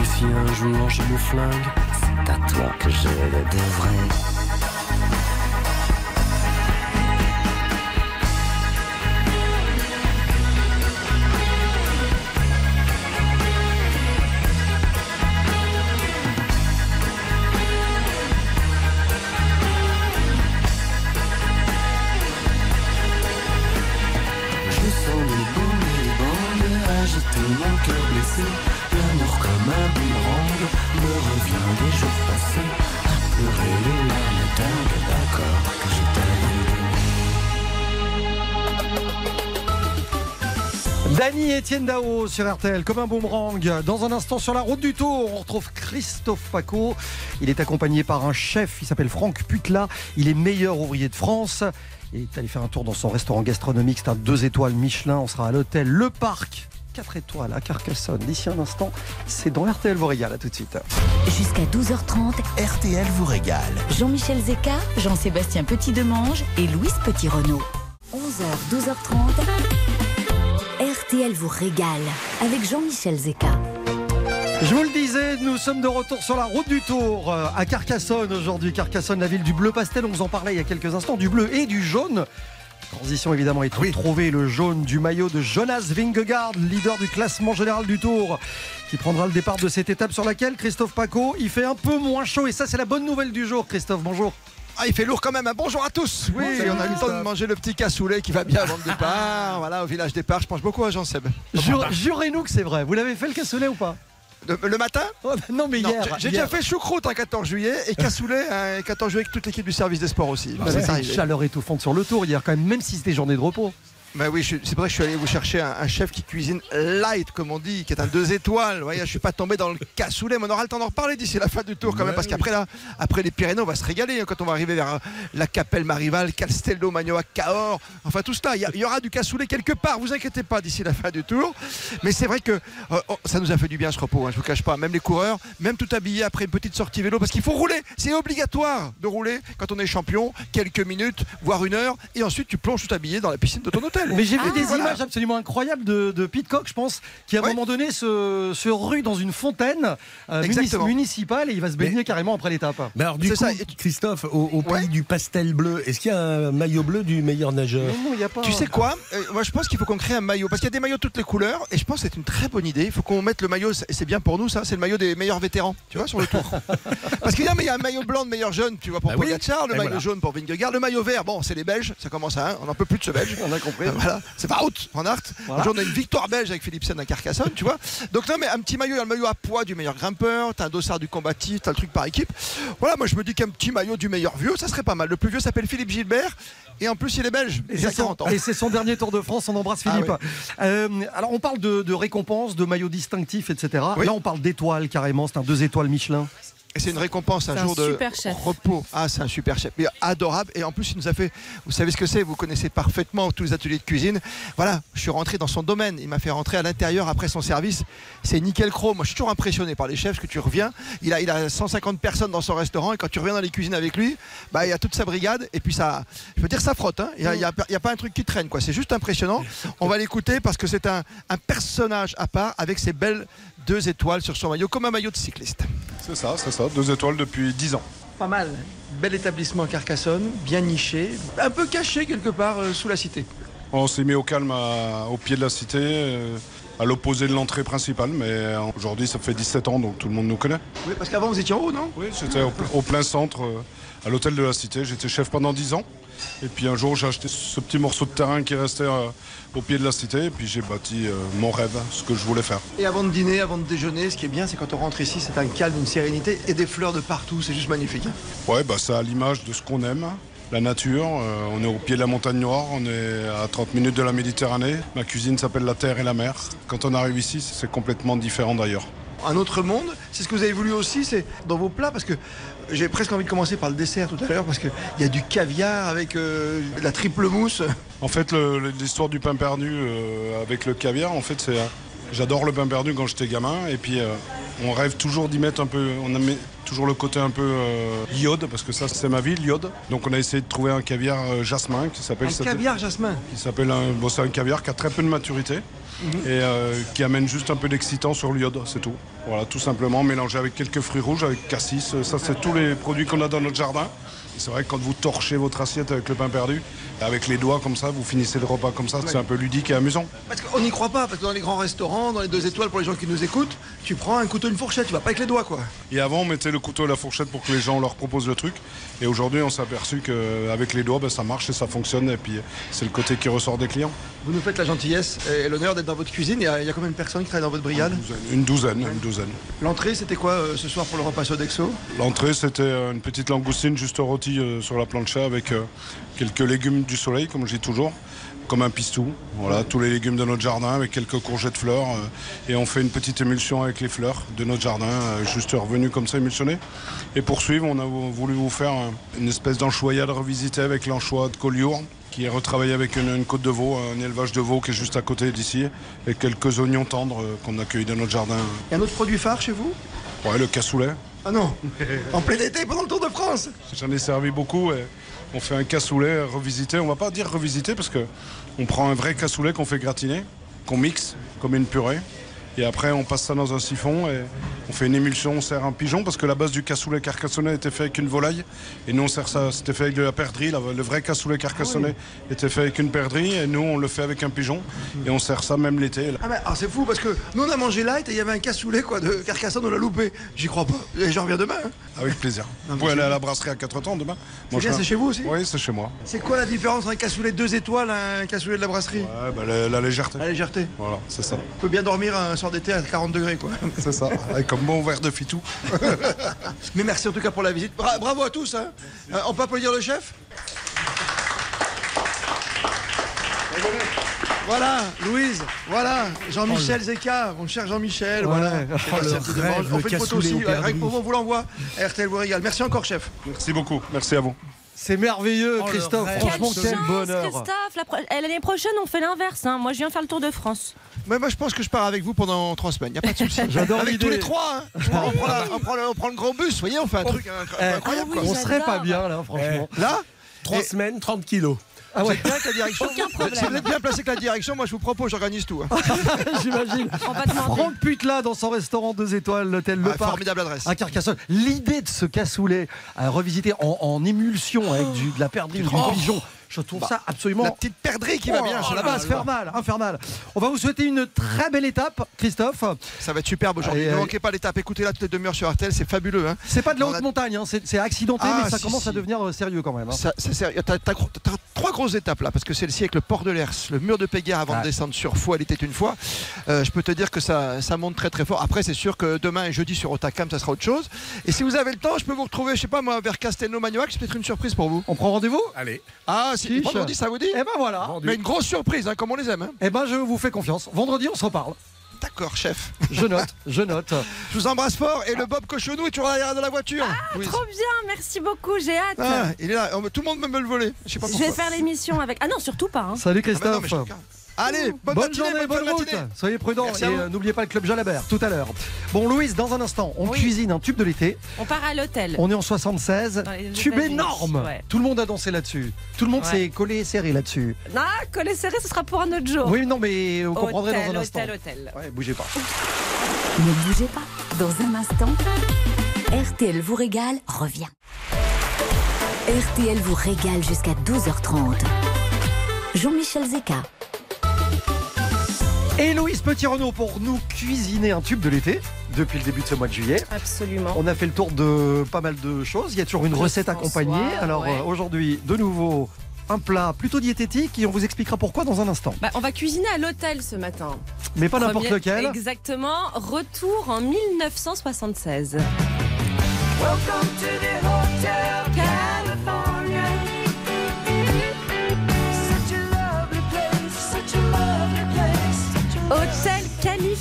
Et si un jour je me flingue,
C'est à toi que je le devrais.
Etienne Dao sur RTL, comme un boomerang. Dans un instant, sur la route du tour, on retrouve Christophe Paco. Il est accompagné par un chef, il s'appelle Franck Putla. Il est meilleur ouvrier de France. Il est allé faire un tour dans son restaurant gastronomique. C'est un 2 étoiles Michelin. On sera à l'hôtel Le Parc. 4 étoiles à Carcassonne. D'ici un instant, c'est dans RTL vous régale. À tout de suite.
Jusqu'à 12h30,
RTL vous régale.
Jean-Michel Zeka, Jean-Sébastien Petit-Demange et Louise Petit-Renault. 11h, 12h30, RTL vous régale avec Jean-Michel Zeka.
Je vous le disais, nous sommes de retour sur la route du Tour euh, à Carcassonne aujourd'hui. Carcassonne, la ville du bleu pastel. On vous en parlait il y a quelques instants, du bleu et du jaune. Transition évidemment est trouver le jaune du maillot de Jonas Vingegaard, leader du classement général du Tour, qui prendra le départ de cette étape sur laquelle Christophe Paco, il fait un peu moins chaud et ça c'est la bonne nouvelle du jour. Christophe, bonjour.
Ah, il fait lourd quand même. hein. Bonjour à tous. Oui, on a eu le temps de manger le petit cassoulet qui va bien avant le départ. Voilà, au village départ. Je pense beaucoup à Jean-Seb.
Jure- Jurez-nous que c'est vrai. Vous l'avez fait le cassoulet ou pas
Le, le matin
Oh, Non mais
Non,
hier.
j'ai- déjà fait choucroute un 14 juillet et cassoulet un 14 juillet avec toute l'équipe du service des sports aussi.
Bah, c'était
c'est
une chaleur étouffante sur le tour hier quand même, même si c'était journée de repos.
Bah oui, c'est vrai que je suis allé vous chercher un, un chef qui cuisine light, comme on dit, qui est un deux étoiles. Vous voyez, je suis pas tombé dans le cassoulet, mais on aura le temps d'en reparler d'ici la fin du tour quand même, parce qu'après là, après les Pyrénées, on va se régaler hein, quand on va arriver vers euh, la Capelle Marival, Castello, Magnoa, Cahors, enfin tout cela. Il y, aura du cassoulet quelque part, vous inquiétez pas d'ici la fin du tour. Mais c'est vrai que euh, oh, ça nous a fait du bien ce repos, hein, je vous cache pas. Même les coureurs, même tout habillé après une petite sortie vélo, parce qu'il faut rouler. C'est obligatoire de rouler quand on est champion, quelques minutes, voire une heure, et ensuite tu plonges tout habillé dans la piscine de ton hôtel.
Mais j'ai vu des
Voilà.
images absolument incroyables de, de Pitcock, je pense, qui à un moment donné se, se rue dans une fontaine euh, municipale et il va se baigner carrément après l'étape.
Mais alors, du coup,
ça,
Christophe, au, au
Ouais.
pays du pastel bleu, est-ce qu'il y a un maillot bleu du meilleur nageur
Non, il y a pas.
Tu sais quoi? Euh, Moi je pense qu'il faut qu'on crée un maillot parce qu'il y a des maillots de toutes les couleurs et je pense que c'est une très bonne idée. Il faut qu'on mette le maillot, et c'est bien pour nous ça, c'est le maillot des meilleurs vétérans, tu vois, sur le tour. parce qu'il y a, y un maillot blanc de meilleur jeune, tu vois, pour
Bah oui.
Le
Et
maillot
voilà.
jaune pour Vingegaard, le maillot vert, bon, c'est les Belges, ça commence à un, on n'en peut plus de ce Belge.
On a compris.
Voilà, c'est pas out en art.
Voilà.
Aujourd'hui, on a une victoire belge avec Philipsen à Carcassonne, tu vois. Donc, non, mais un petit maillot, il y a le maillot à poids du meilleur grimpeur, t'as un dossard du combatif, t'as le truc par équipe. Voilà, moi je me dis qu'un petit maillot du meilleur vieux, ça serait pas mal. Le plus vieux s'appelle Philippe Gilbert et en plus il est belge.
Et c'est son,
40 ans.
et c'est son dernier Tour de France, on embrasse
Ah
Philippe. Euh, alors on parle de, de récompenses, de maillots distinctifs, etc.
Oui.
Là on parle d'étoiles carrément, c'est un deux étoiles Michelin.
Et c'est une récompense un jour de
chef.
repos. Ah, c'est un super chef. Mais adorable. Et en plus, il nous a fait. Vous savez ce que c'est Vous connaissez parfaitement tous les ateliers de cuisine. Voilà, je suis rentré dans son domaine. Il m'a fait rentrer à l'intérieur après son service. C'est nickel chrome. Moi, je suis toujours impressionné par les chefs. Parce que tu reviens, il a, il a 150 personnes dans son restaurant. Et quand tu reviens dans les cuisines avec lui, bah, il y a toute sa brigade. Et puis, ça, je veux dire, ça frotte. hein. Il n'y a, pas un truc qui traîne. quoi. C'est juste impressionnant. On va l'écouter parce que c'est un, un personnage à part avec ses belles deux étoiles sur son maillot, comme un maillot de cycliste.
C'est ça, c'est ça. Deux étoiles depuis 10 ans.
Pas mal. Bel établissement à Carcassonne, bien niché, un peu caché quelque part euh, sous la cité.
On s'est mis au calme à- au pied de la cité, euh, à l'opposé de l'entrée principale. Mais euh, aujourd'hui, ça fait 17 ans, donc tout le monde nous connaît.
Oui, parce qu'avant vous étiez en haut, non?
Oui, j'étais au, au plein centre, euh, à l'hôtel de la cité. J'étais chef pendant 10 ans. Et puis un jour, j'ai acheté ce petit morceau de terrain qui restait euh, au pied de la cité. Et puis j'ai bâti euh, mon rêve, ce que je voulais faire.
Et avant de dîner, avant de déjeuner, ce qui est bien, c'est quand on rentre ici, c'est un calme, une sérénité et des fleurs de partout. C'est juste magnifique. hein.
Ouais, bah, c'est à l'image de ce qu'on aime. La nature, euh, on est au pied de la montagne noire, on est à 30 minutes de la Méditerranée. Ma cuisine s'appelle la terre et la mer. Quand on arrive ici, c'est complètement différent d'ailleurs.
Un autre monde, c'est ce que vous avez voulu aussi, c'est dans vos plats, parce que j'ai presque envie de commencer par le dessert tout à l'heure, parce qu'il y a du caviar avec euh, la triple mousse.
En fait, l'histoire du pain perdu euh, avec le caviar, en fait, c'est. euh, J'adore le pain perdu quand j'étais gamin, et puis euh, on rêve toujours d'y mettre un peu. On aime toujours le côté un peu euh, iode, parce que ça, c'est ma vie, l'iode. Donc, on a essayé de trouver un caviar euh, jasmin qui s'appelle.
Un caviar jasmin.
qui s'appelle un, bon, c'est un caviar qui a très peu de maturité. Et euh, qui amène juste un peu d'excitant sur l'iode, c'est tout. Voilà, tout simplement mélangé avec quelques fruits rouges, avec cassis. Ça, c'est tous les produits qu'on a dans notre jardin. C'est vrai que quand vous torchez votre assiette avec le pain perdu, avec les doigts comme ça, vous finissez le repas comme ça, c'est un peu ludique et amusant.
Parce qu'on n'y croit pas, parce que dans les grands restaurants, dans les deux étoiles, pour les gens qui nous écoutent, tu prends un couteau, une fourchette, tu vas pas avec les doigts, quoi.
Et avant, on mettait le couteau et la fourchette pour que les gens leur proposent le truc. Et aujourd'hui, on s'est aperçu qu'avec les doigts, ben, ça marche et ça fonctionne. Et puis, c'est le côté qui ressort des clients.
Vous nous faites la gentillesse et l'honneur d'être dans votre cuisine. Il y, a, il y a combien de personnes qui travaillent dans votre brigade
Une douzaine, une douzaine.
L'entrée, c'était quoi euh, ce soir pour le repas Sodexo?
L'entrée, c'était euh, une petite langoustine juste rôtie euh, sur la plancha avec euh, quelques légumes du soleil, comme je dis toujours, comme un pistou. Voilà, tous les légumes de notre jardin avec quelques courgettes fleurs. euh, et on fait une petite émulsion avec les fleurs de notre jardin, euh, juste revenues comme ça émulsionnées. Et pour suivre, on a vou- voulu vous faire une espèce d'anchoyade revisitée avec l'anchois de Collioure qui est retravaillé avec une, une côte de veau, un élevage de veau qui est juste à côté d'ici, et quelques oignons tendres euh, qu'on accueille dans notre jardin.
A un autre produit phare chez vous?
Ouais, le cassoulet.
Ah non En plein été, pendant le Tour de France
J'en ai servi beaucoup et on fait un cassoulet revisité. On va pas dire revisité parce que on prend un vrai cassoulet qu'on fait gratiner, qu'on mixe comme une purée. Et après, on passe ça dans un siphon et on fait une émulsion, on sert un pigeon parce que la base du cassoulet carcassonné était fait avec une volaille. Et nous, on sert ça, c'était fait avec de la perdrix. le vrai cassoulet carcassonné était fait avec une perdrix et nous, on le fait avec un pigeon. Et on sert ça même l'été.
Ah, mais alors, c'est fou parce que nous on a mangé light et il y avait un cassoulet quoi, de Carcassonne, on l'a loupé. J'y crois pas. Et j'en reviens demain. hein.
Avec plaisir.
mais
Vous pouvez aller à la brasserie à 4 temps demain.
C'est bien, c'est chez vous aussi
Oui, c'est chez moi.
C'est quoi la différence entre un cassoulet deux étoiles et un cassoulet de la brasserie?
Ouais, bah, la, la légèreté.
La légèreté.
Voilà, c'est ça.
On peut bien dormir un soir d'été à 40 degrés quoi.
C'est ça, avec un bon verre de fitou.
Mais merci en tout cas pour la visite. Bra- bravo à tous. hein. Euh, on peut applaudir le chef? Voilà, Louise, voilà, Jean-Michel Zeka, mon cher Jean-Michel, voilà.
Ouais.
Et
Oh,
merci
le
à tous de
rêve,
on
le
fait une photo aussi, que pour vous, on vous l'envoie. RTL vous régale. Merci encore, chef.
Merci beaucoup, merci à vous.
C'est merveilleux,
Oh,
Christophe. Franchement, quel
chance,
bonheur.
Christophe eh, L'année prochaine, on fait l'inverse. hein. Moi, je viens faire le Tour de France.
Mais moi, je pense que je pars avec vous pendant trois semaines, y a pas de souci.
J'adore
Avec tous les trois, hein. on, prend la- on prend le, on prend le grand bus, vous voyez, on fait un truc incro-
Eh,
incroyable.
ah
quoi.
On serait pas bien là, franchement.
Là,
Trois
Et-
semaines, 30 kilos.
Ah ouais,
c'est bien que la direction.
Aucun problème.
Si vous êtes bien placé que la direction, moi je vous propose, j'organise tout. hein.
j'imagine.
On va demander.
Franck Putla dans son restaurant 2 étoiles, l'hôtel Le
Ah,
Parc.
formidable adresse.
À Carcassonne. L'idée de ce cassoulet à revisiter en, en émulsion avec du, de la perdrix ou du
Oh.
pigeon, je trouve ça absolument
La petite perdrix qui va
Oh,
bien.
à
sur
la base, infernal, infernal. On va vous souhaiter une très belle étape, Christophe.
Ça va être superbe aujourd'hui. Ne
allez.
manquez pas l'étape. Écoutez-la toutes les demi-heures sur RTL, c'est fabuleux. hein.
C'est pas de la haute
a-
montagne, hein, c'est accidenté,
Ah,
mais ça
si,
commence à devenir euh, sérieux quand même. hein.
Ça, c'est sérieux. T'as, trois grosses étapes là, parce que celle-ci avec le port de l'Ers, le mur de Péguerre avant de descendre sur Faux, elle était une fois. Euh, je peux te dire que ça, ça monte très très fort. Après, c'est sûr que demain et jeudi sur Otacam, ça sera autre chose. Et si vous avez le temps, je peux vous retrouver, je sais pas moi, vers Castelnau-Magnoac, c'est peut-être une surprise pour vous.
On prend rendez-vous?
Allez.
Ah, si, vendredi, ça vous dit
Eh ben voilà.
Mais une grosse surprise, hein, comme on les aime. hein.
Eh ben je vous fais confiance. Vendredi, on se reparle.
D'accord, chef.
Je note, je note.
Je vous embrasse fort. Et le Bob Cochonou est toujours à l'arrière de la voiture. Louise.
Trop bien, merci beaucoup, j'ai hâte.
Ah, il est là. Oh, Tout le monde veut me le voler. Je sais pas
je
pourquoi.
vais faire l'émission avec. Ah non, surtout pas. hein.
Salut
Ah bah non,
Christophe.
Allez, bonne,
Bonne
matinée,
journée, bonne
de
route.
matinée.
Soyez prudents
Merci
et euh, n'oubliez pas le club Jalabert tout à l'heure. Bon, Louise, dans un instant, on
Oui.
cuisine un tube de l'été.
On part à l'hôtel.
On est en 76.
Dans les
Tube énorme.
Ouais.
Tout le monde a dansé là-dessus. Tout le monde
Ouais.
s'est collé et serré là-dessus.
Non, coller serré, ce sera pour un autre jour.
Oui, non, mais vous comprendrez dans un instant.
hôtel, hôtel.
Ouais, bougez pas.
Ne bougez pas. Dans un instant, RTL vous régale revient. RTL vous régale jusqu'à 12h30. Jean-Michel Zeka.
Et Louise Petit-Renault pour nous cuisiner un tube de l'été depuis le début de ce mois de juillet.
Absolument.
On a fait le tour de pas mal de choses. Il y a toujours une recette
François,
accompagnée. Alors
ouais.
euh, aujourd'hui, de nouveau, un plat plutôt diététique et on vous expliquera pourquoi dans un instant.
Bah, on va cuisiner à l'hôtel ce matin.
Mais pas n'importe lequel.
Exactement. Retour en 1976. Hôtel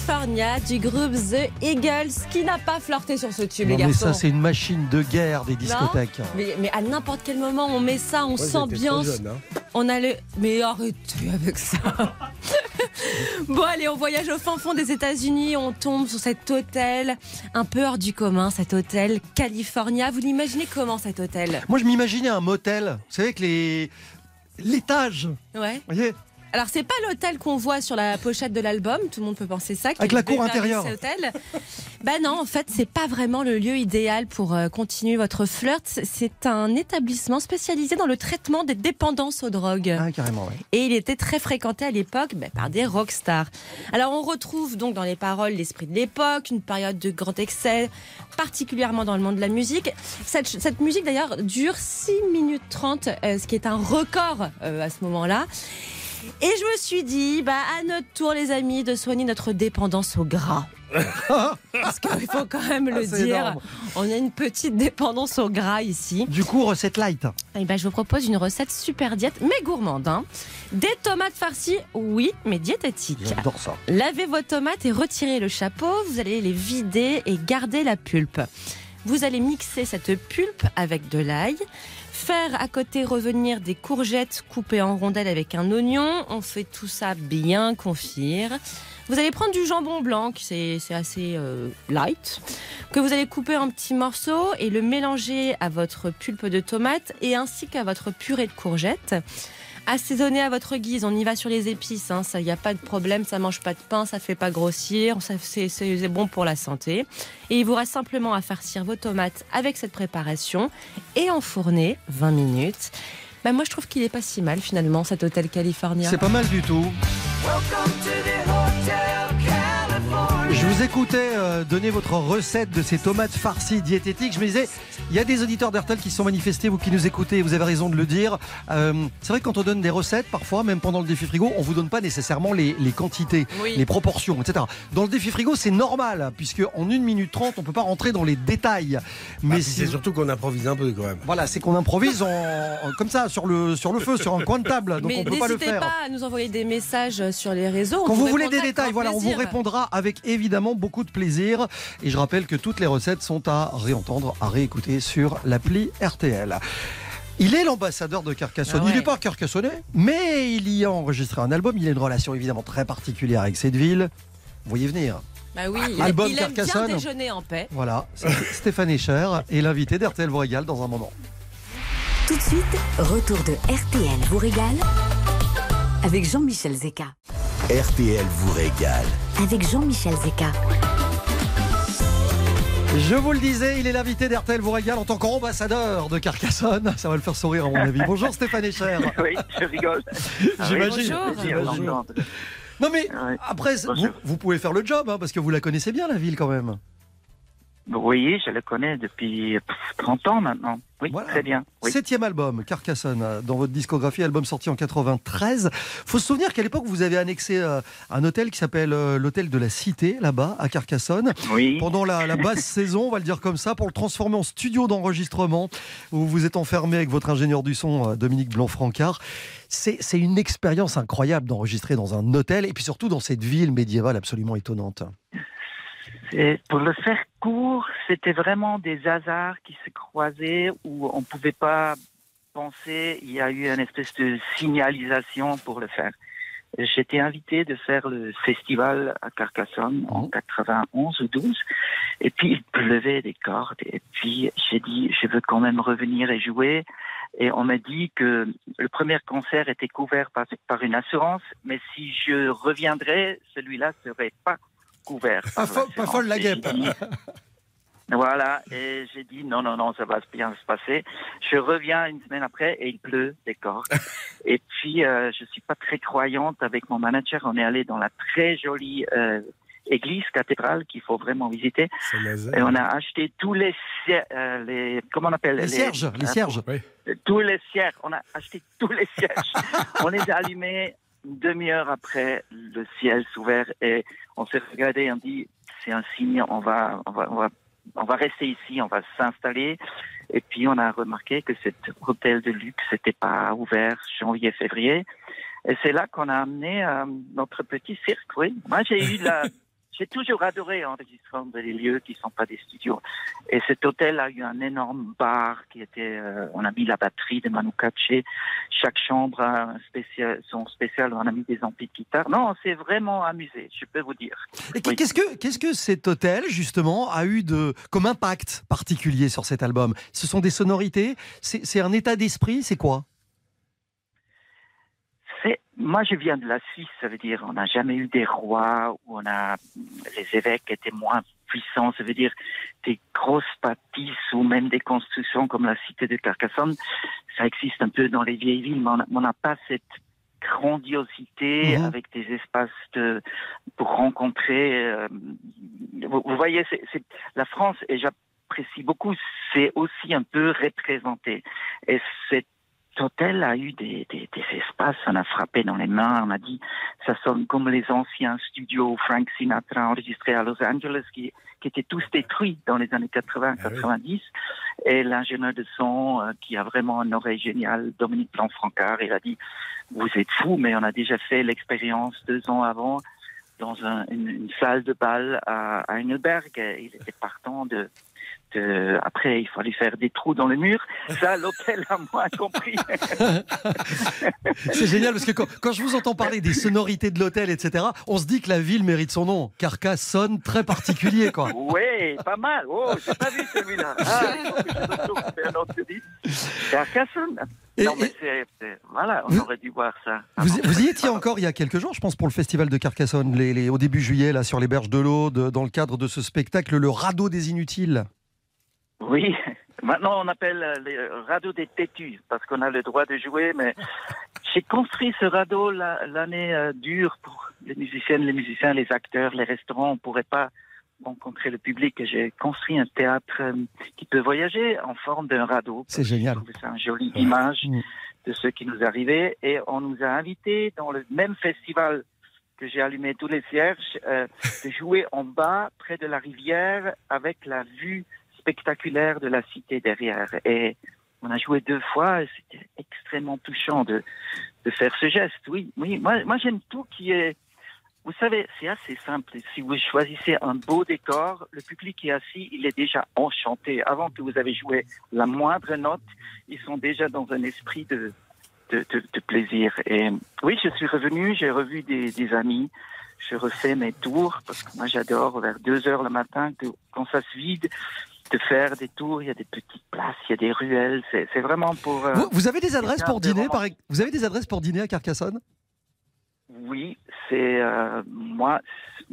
California du groupe The Eagles qui n'a pas flirté sur ce tube,
Non,
les
mais
garçons.
ça, c'est une machine de guerre des discothèques.
mais, mais à n'importe quel moment, on met ça, on s'ambiance.
hein.
On a le. Mais arrêtez avec ça. bon, allez, on voyage au fin fond des États-Unis. On tombe sur cet hôtel, un peu hors du commun, cet hôtel California. Vous l'imaginez comment cet hôtel?
Moi, je m'imaginais un motel. Vous savez, avec les. L'étage.
Ouais.
Vous voyez?
Alors c'est pas l'hôtel qu'on voit sur la pochette de l'album, tout le monde peut penser ça.
Avec la cour intérieure.
Hôtel. Bah non, en fait c'est pas vraiment le lieu idéal pour euh, continuer votre flirt. C'est un établissement spécialisé dans le traitement des dépendances aux drogues.
Ah, carrément, ouais.
Et il était très fréquenté à l'époque bah, par des rockstars. Alors on retrouve donc dans les paroles l'esprit de l'époque, une période de grand excès, particulièrement dans le monde de la musique. Cette, cette musique d'ailleurs dure 6 minutes 30, euh, ce qui est un record euh, à ce moment-là. Et je me suis dit, bah, à notre tour, les amis, de soigner notre dépendance au gras. Parce qu'il faut quand même le
Ah,
dire,
énorme.
on a une petite dépendance au gras ici.
Du coup, recette light.
Eh ben, je vous propose une recette super diète, mais gourmande. hein. Des tomates farcies, oui, mais diététiques.
J'adore ça.
Lavez vos tomates et retirez le chapeau. Vous allez les vider et garder la pulpe. Vous allez mixer cette pulpe avec de l'ail. Faire à côté revenir des courgettes coupées en rondelles avec un oignon. On fait tout ça bien confire. Vous allez prendre du jambon blanc, c'est assez euh, light, que vous allez couper en petits morceaux et le mélanger à votre pulpe de tomate et ainsi qu'à votre purée de courgettes. Assaisonner à votre guise, on y va sur les épices, hein, ça y a pas de problème, ça mange pas de pain, ça fait pas grossir, ça c'est bon pour la santé. Et il vous reste simplement à farcir vos tomates avec cette préparation et enfourner 20 minutes. Bah moi je trouve qu'il est pas si mal finalement cet hôtel californien.
C'est pas mal du tout. Vous écoutais euh, donner votre recette de ces tomates farcies diététiques. Je me disais, il y a des auditeurs d'Hertel qui se sont manifestés, vous qui nous écoutez, vous avez raison de le dire. Euh, c'est vrai que quand on donne des recettes, parfois, même pendant le défi frigo, on vous donne pas nécessairement les, les quantités,
Oui.
les proportions, etc. Dans le défi frigo, c'est normal, puisque en 1 minute 30, on peut pas rentrer dans les détails.
Mais
Mais
c'est surtout qu'on improvise un peu quand même.
voilà, c'est qu'on improvise en, en- comme ça, sur le, sur le feu, sur un coin de table. Donc
Mais
on peut pas le
n'hésitez
faire.
pas à nous envoyer des messages sur les réseaux. on
Quand vous voulez des détails, voilà, on vous répondra avec évidemment beaucoup de plaisir. Et je rappelle que toutes les recettes sont à réentendre, à réécouter sur l'appli RTL. Il est l'ambassadeur de Carcassonne.
Ah ouais.
Il n'est pas carcassonnais, mais il y a enregistré un album. Il a une relation évidemment très particulière avec cette ville. Vous voyez venir.
Bah oui, il,
Album
il aime bien
Carcassonne.
déjeuner en paix.
Voilà, c'est Stéphane Echer et l'invité d'RTL vous régale dans un moment.
Tout de suite, retour de RTL vous régale avec Jean-Michel Zeka.
RTL vous régale.
Avec Jean-Michel Zeka.
Je vous le disais, il est l'invité d'RTL vous régale en tant qu'ambassadeur de Carcassonne. Ça va le faire sourire à mon avis. Bonjour Stéphane Echer.
Oui, je rigole.
J'imagine.
Plaisir
J'imagine. Non mais après, vous pouvez faire le job, hein, parce que vous la connaissez bien la ville quand même.
Oui, je le connais depuis pff, 30 ans maintenant. Oui,
Voilà.
très bien. Oui.
Septième album, Carcassonne, dans votre discographie, album sorti en 93. Faut se souvenir qu'à l'époque, vous avez annexé euh, un hôtel qui s'appelle euh, l'hôtel de la Cité, là-bas, à Carcassonne.
Oui.
Pendant la, la basse saison, on va le dire comme ça, pour le transformer en studio d'enregistrement, où vous êtes enfermé avec votre ingénieur du son, euh, Dominique Blanc-Francard. C'est une expérience incroyable d'enregistrer dans un hôtel, et puis surtout dans cette ville médiévale absolument étonnante.
Et pour le faire court, c'était vraiment des hasards qui se croisaient où on ne pouvait pas penser. Il y a eu une espèce de signalisation pour le faire. J'étais invité de faire le festival à Carcassonne en 91 ou 12. Et puis, il pleuvait des cordes. Et puis, j'ai dit, je veux quand même revenir et jouer. Et on m'a dit que le premier concert était couvert par, par une assurance, mais si je reviendrais, celui-là serait pas couvert.
Pas, folle la guêpe.
Voilà, et j'ai dit non, non, non, ça va bien se passer. Je reviens une semaine après et il pleut des cordes. et puis, euh, je suis pas très croyante avec mon manager. On est allé dans la très jolie euh, église cathédrale qu'il faut vraiment visiter. Et on a acheté tous les, euh, les comment on appelle
Les cierges, les cierges.
tous les cierges. On a acheté tous les cierges. on les a allumés une demi-heure après le ciel s'ouvert et on s'est regardé. On dit c'est un signe. On va, on va, on va, on va rester ici. On va s'installer. Et puis on a remarqué que cet hôtel de luxe n'était pas ouvert janvier, février. Et c'est là qu'on a amené euh, notre petit cirque. Oui, moi j'ai eu la j'ai toujours adoré enregistrer dans des lieux qui ne sont pas des studios. Et cet hôtel a eu un énorme bar qui était, euh, on a mis la batterie de Manu Katché. Chaque chambre a un spécial, son spécial, on a mis des amplis de guitare. Non, on s'est vraiment amusé, je peux vous dire.
Et qu'est-ce que, qu'est-ce que cet hôtel, justement, a eu de, comme impact particulier sur cet album? Ce sont des sonorités? C'est un état d'esprit? C'est quoi?
Moi, je viens de la Suisse, ça veut dire on n'a jamais eu des rois où on a les évêques étaient moins puissants, ça veut dire des grosses bâtisses ou même des constructions comme la cité de Carcassonne. Ça existe un peu dans les vieilles villes, mais on n'a pas cette grandiosité
Mhm.
avec des espaces de, pour rencontrer. euh, vous, vous voyez, c'est c'est- la France, et j'apprécie beaucoup, c'est aussi un peu représenté. Et cet hôtel a eu des, des, des espaces, on a frappé dans les mains, on a dit, ça sonne comme les anciens studios Frank Sinatra enregistrés à Los Angeles qui, qui étaient tous détruits dans les années 80-90. Et l'ingénieur de son, euh, qui a vraiment une oreille géniale, Dominique Blanc-Francard, il a dit, vous êtes fous, mais on a déjà fait l'expérience deux ans avant dans un- une, une salle de bal à, à Heidelberg. Et Il était partant de, de- Après, il fallait faire des trous dans le mur. Ça, l'hôtel a moins compris.
C'est génial parce que quand, quand je vous entends parler des sonorités de l'hôtel, etc., on se dit que la ville mérite son nom. Carcasse sonne très particulier, quoi.
Oui, pas mal. Oh, j'ai pas vu celui-là. Ah. Carcassonne.
Et-
Non, mais c'est. c'est- Voilà, on
Vous-
aurait dû voir ça.
Vous,
avant.
vous y étiez encore il y a quelques jours, je pense, pour le festival de Carcassonne, les- les- au début juillet, là, sur les berges de l'eau, de- dans le cadre de ce spectacle, le radeau des inutiles.
Oui, maintenant on appelle euh, les radeaux des têtus parce qu'on a le droit de jouer, mais j'ai construit ce radeau la- l'année euh, dure pour les musiciennes, les musiciens, les acteurs, les restaurants. On pourrait pas rencontrer le public. J'ai construit un théâtre euh, qui peut voyager en forme d'un radeau.
C'est génial.
C'est une jolie image
Mm.
de ce qui nous arrivait et on nous a invités dans le même festival que j'ai allumé tous les cierges, euh, de jouer en bas, près de la rivière, avec la vue spectaculaire de la cité derrière. Et on a joué deux fois, c'était extrêmement touchant de, de faire ce geste. Oui, oui. Moi, j'aime tout qui est. Vous savez, c'est assez simple. Si vous choisissez un beau décor, le public est assis, il est déjà enchanté. Avant que vous avez joué la moindre note, ils sont déjà dans un esprit de, de, plaisir. Et oui, je suis revenu, j'ai revu des, amis, je refais mes tours, parce que moi j'adore vers 2 heures le matin, quand ça se vide, de faire des tours, il y a des petites places, il y a des ruelles, c'est vraiment pour... euh,
Vous, vous avez des adresses pour dîner, par, vous avez des adresses pour dîner à Carcassonne?
Oui, c'est euh, moi.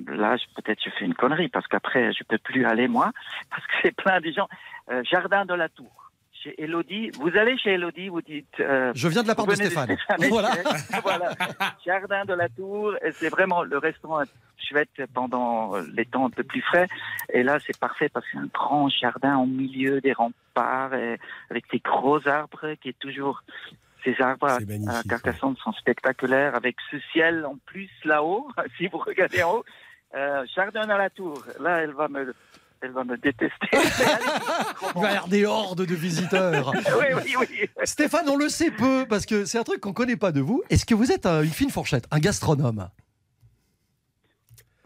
Là, je- peut-être je fais une connerie parce qu'après je peux plus aller moi parce que c'est plein de gens. Euh, Jardin de la Tour. Chez Elodie, vous allez chez Elodie, vous dites. euh,
Je viens de la part de Stéphane. Voilà.
Jardin de la Tour, c'est vraiment le restaurant est chouette pendant les temps un peu plus frais. Et là, c'est parfait parce que c'est un grand jardin au milieu des remparts et avec des gros arbres qui est toujours. Ces arbres à Carcassonne sont spectaculaires avec ce ciel en plus là-haut. si vous regardez en haut, euh, jardin à la tour. Là, elle va me, elle va me détester.
Il va y avoir des hordes de visiteurs.
oui, oui, oui.
Stéphane, on le sait peu, parce que c'est un truc qu'on connaît pas de vous. Est-ce que vous êtes un- une fine fourchette, un gastronome?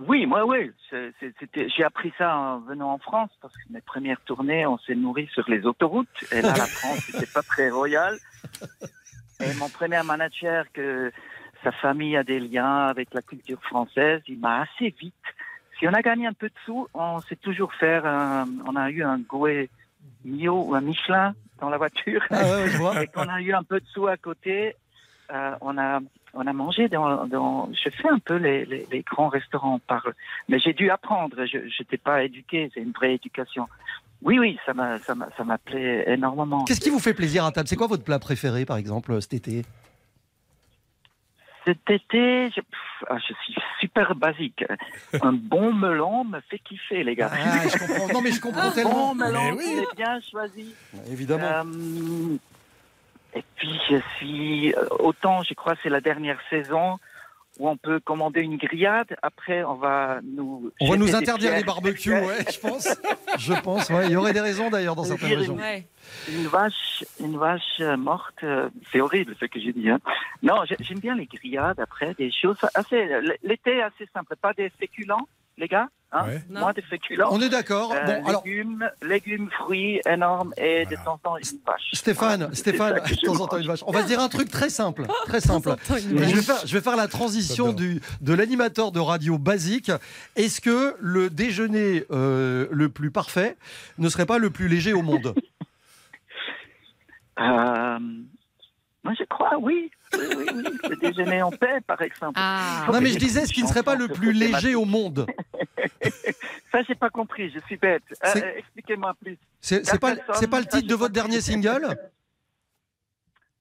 Oui, moi, oui. J'ai appris ça en venant en France parce que mes premières tournées, on s'est nourri sur les autoroutes. Et là, la France, c'était pas très royal. Et mon premier manager, que sa famille a des liens avec la culture française, il m'a assez vite. Si on a gagné un peu de sous, on sait toujours faire. un- on a eu un Gouet Mio ou un Michelin dans la voiture.
Ah ouais, je vois.
Et qu'on a eu un peu de sous à côté, euh, on a on a mangé dans, dans je fais un peu les, les, les grands restaurants par mais j'ai dû apprendre je n'étais pas éduqué c'est une vraie éducation oui oui ça m'a ça m'a ça m'appelait énormément
Qu'est-ce qui vous fait plaisir à table? C'est quoi votre plat préféré, par exemple, cet été?
Cet été je, pff, ah, je suis super basique un bon melon me fait kiffer les gars
Ah, je comprends. Non, mais je comprends
un
tellement.
bon melon
Mais oui.
il est bien choisi
Évidemment.
Euh, et puis je suis euh, autant, je crois, que c'est la dernière saison où on peut commander une grillade. Après, on va nous
On va nous interdire les barbecues, ouais, je pense. Je pense, ouais. Il y aurait des raisons d'ailleurs dans certaines régions.
Ouais.
Une vache, une vache euh, morte, euh, c'est horrible ce que j'ai dit. Hein. Non, j'ai- j'aime bien les grillades. Après, des choses assez. L'été assez simple, pas des féculents, les gars. Hein
Ouais.
Non.
Moins de féculents.
On est d'accord.
Euh,
Bon, alors,
légumes, légumes, fruits énormes et de temps en temps une vache.
Stéphane,
Voilà,
Stéphane, de temps en temps une vache. On va se dire un truc très simple, très simple. je vais faire, je vais faire la transition du, de l'animateur de radio basique. Est-ce que le déjeuner euh, le plus parfait ne serait pas le plus léger au monde?
Euh, Moi, je crois, oui. Oui, oui, oui. Le déjeuner en paix, par exemple.
Ah.
Non, mais je disais ce qui ne serait pas le plus léger au monde.
Ça, j'ai pas compris, je suis bête. Euh,
C'est-
euh, Expliquez-moi plus.
C'est pas,
Carcassonne,
c'est pas le titre de votre dernier single?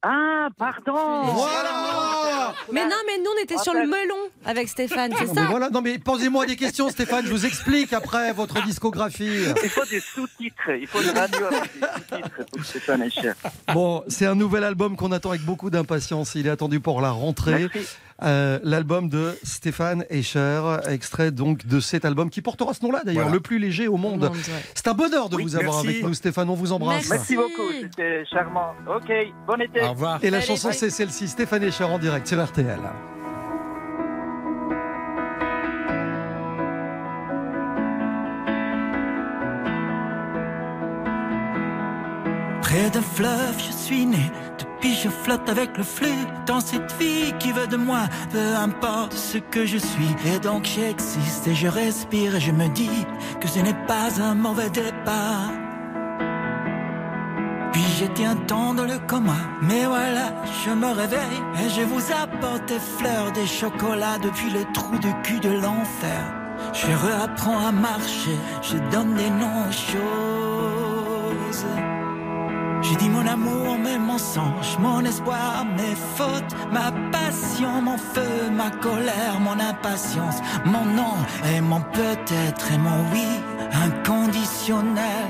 Ah, pardon
Voilà
Mais non, mais nous, on était sur le melon avec Stéphane, c'est
non, mais
ça
voilà, non mais posez-moi des questions Stéphane, je vous explique après votre discographie.
Il faut des sous-titres. Il faut une radio avec des sous-titres pour que Stéphane Echer.
Bon, c'est un nouvel album qu'on attend avec beaucoup d'impatience. Il est attendu pour la rentrée.
Merci.
Euh, L'album de Stéphane Escher, extrait donc de cet album qui portera ce nom-là d'ailleurs,
Voilà.
le plus léger au monde.
Monde, ouais.
C'est un bonheur de
Oui,
vous avoir
merci.
avec nous Stéphane, on vous embrasse.
Merci
Merci.
beaucoup, c'était charmant. Ok, bon été.
Au revoir.
Et la
Allez,
chanson c'est celle-ci, Stéphane Escher en direct sur RTL.
Près d'un fleuve, je suis né. Depuis, je flotte avec le flux dans cette vie qui veut de moi, peu importe ce que je suis. Et donc, j'existe et je respire et je me dis que ce n'est pas un mauvais départ. Puis j'étais un temps dans le coma, mais voilà, je me réveille et je vous apporte des fleurs, des chocolats depuis le trou de cul de l'enfer. Je réapprends à marcher, je donne des noms aux choses. J'ai dit mon amour, mes mensonges, mon espoir, mes fautes, ma passion, mon feu, ma colère, mon impatience, mon non et mon peut-être et mon oui inconditionnel.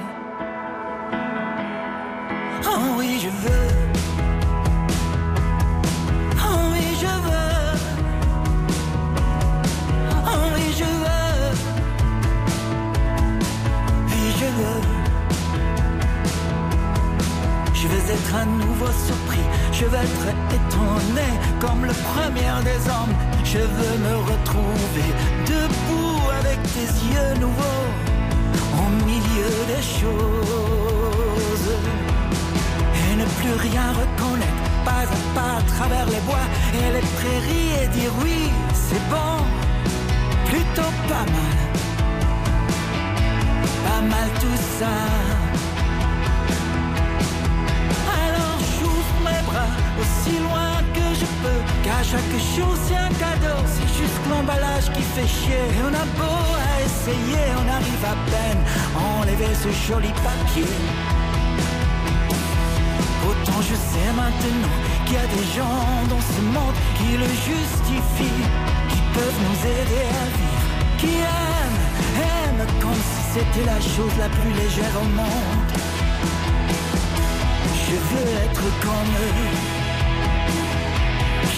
Oh oui, je veux. Oh oui, je veux. Oh oui, je veux. Oui, je veux. Je vais être à nouveau surpris, je vais être étonné comme le premier des hommes. Je veux me retrouver debout avec tes yeux nouveaux au milieu des choses et ne plus rien reconnaître, pas à pas à travers les bois et les prairies et dire oui, c'est bon, plutôt pas mal, pas mal tout ça. Aussi loin que je peux, car chaque jour c'est un cadeau, c'est juste l'emballage qui fait chier. Et on a beau à essayer, on arrive à peine à enlever ce joli papier. Autant je sais maintenant qu'il y a des gens dans ce monde qui le justifient, qui peuvent nous aider à vivre, qui aiment, aiment comme si c'était la chose la plus légère au monde. Je veux être comme eux.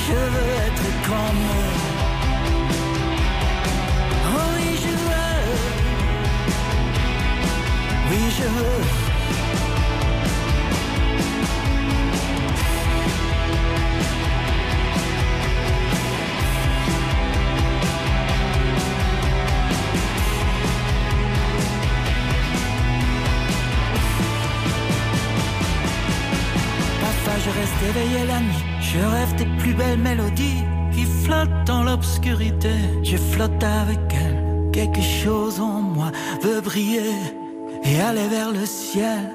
Je veux être comme eux. Oh oui, je veux. Oui, je veux. Reste éveillé la nuit, je rêve des plus belles mélodies qui flottent dans l'obscurité. Je flotte avec elle, quelque chose en moi veut briller et aller vers le ciel.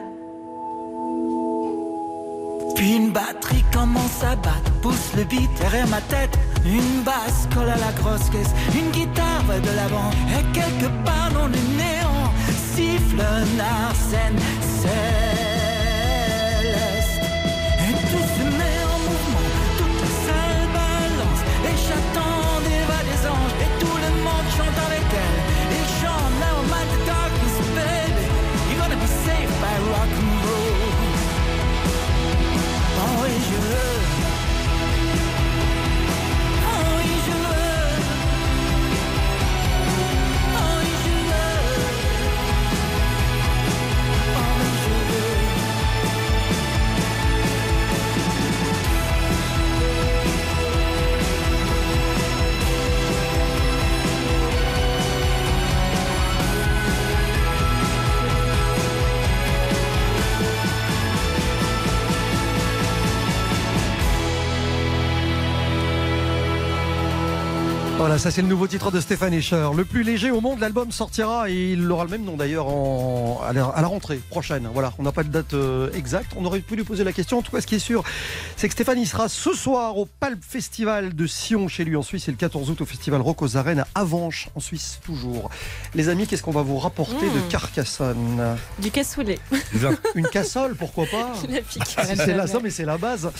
Puis une batterie commence à battre, pousse le beat derrière ma tête. Une basse colle à la grosse caisse, une guitare va de l'avant. Et quelque part dans le néant, siffle un arsène
Voilà, ça c'est le nouveau titre de Stéphane Escher. Le plus léger au monde, l'album sortira et il aura le même nom d'ailleurs en... à, la, à la rentrée prochaine. Voilà, on n'a pas de date euh, exacte. On aurait pu lui poser la question. En tout cas, ce qui est sûr, c'est que Stéphane il sera ce soir au Palp Festival de Sion chez lui en Suisse et le 14 août au Festival Rock aux Arènes à Avanches en Suisse toujours. Les amis, qu'est-ce qu'on va vous rapporter de
Mmh.
Carcassonne?
Du cassoulet.
Une cassole, pourquoi pas?
Piquette.
c'est la somme et c'est la base.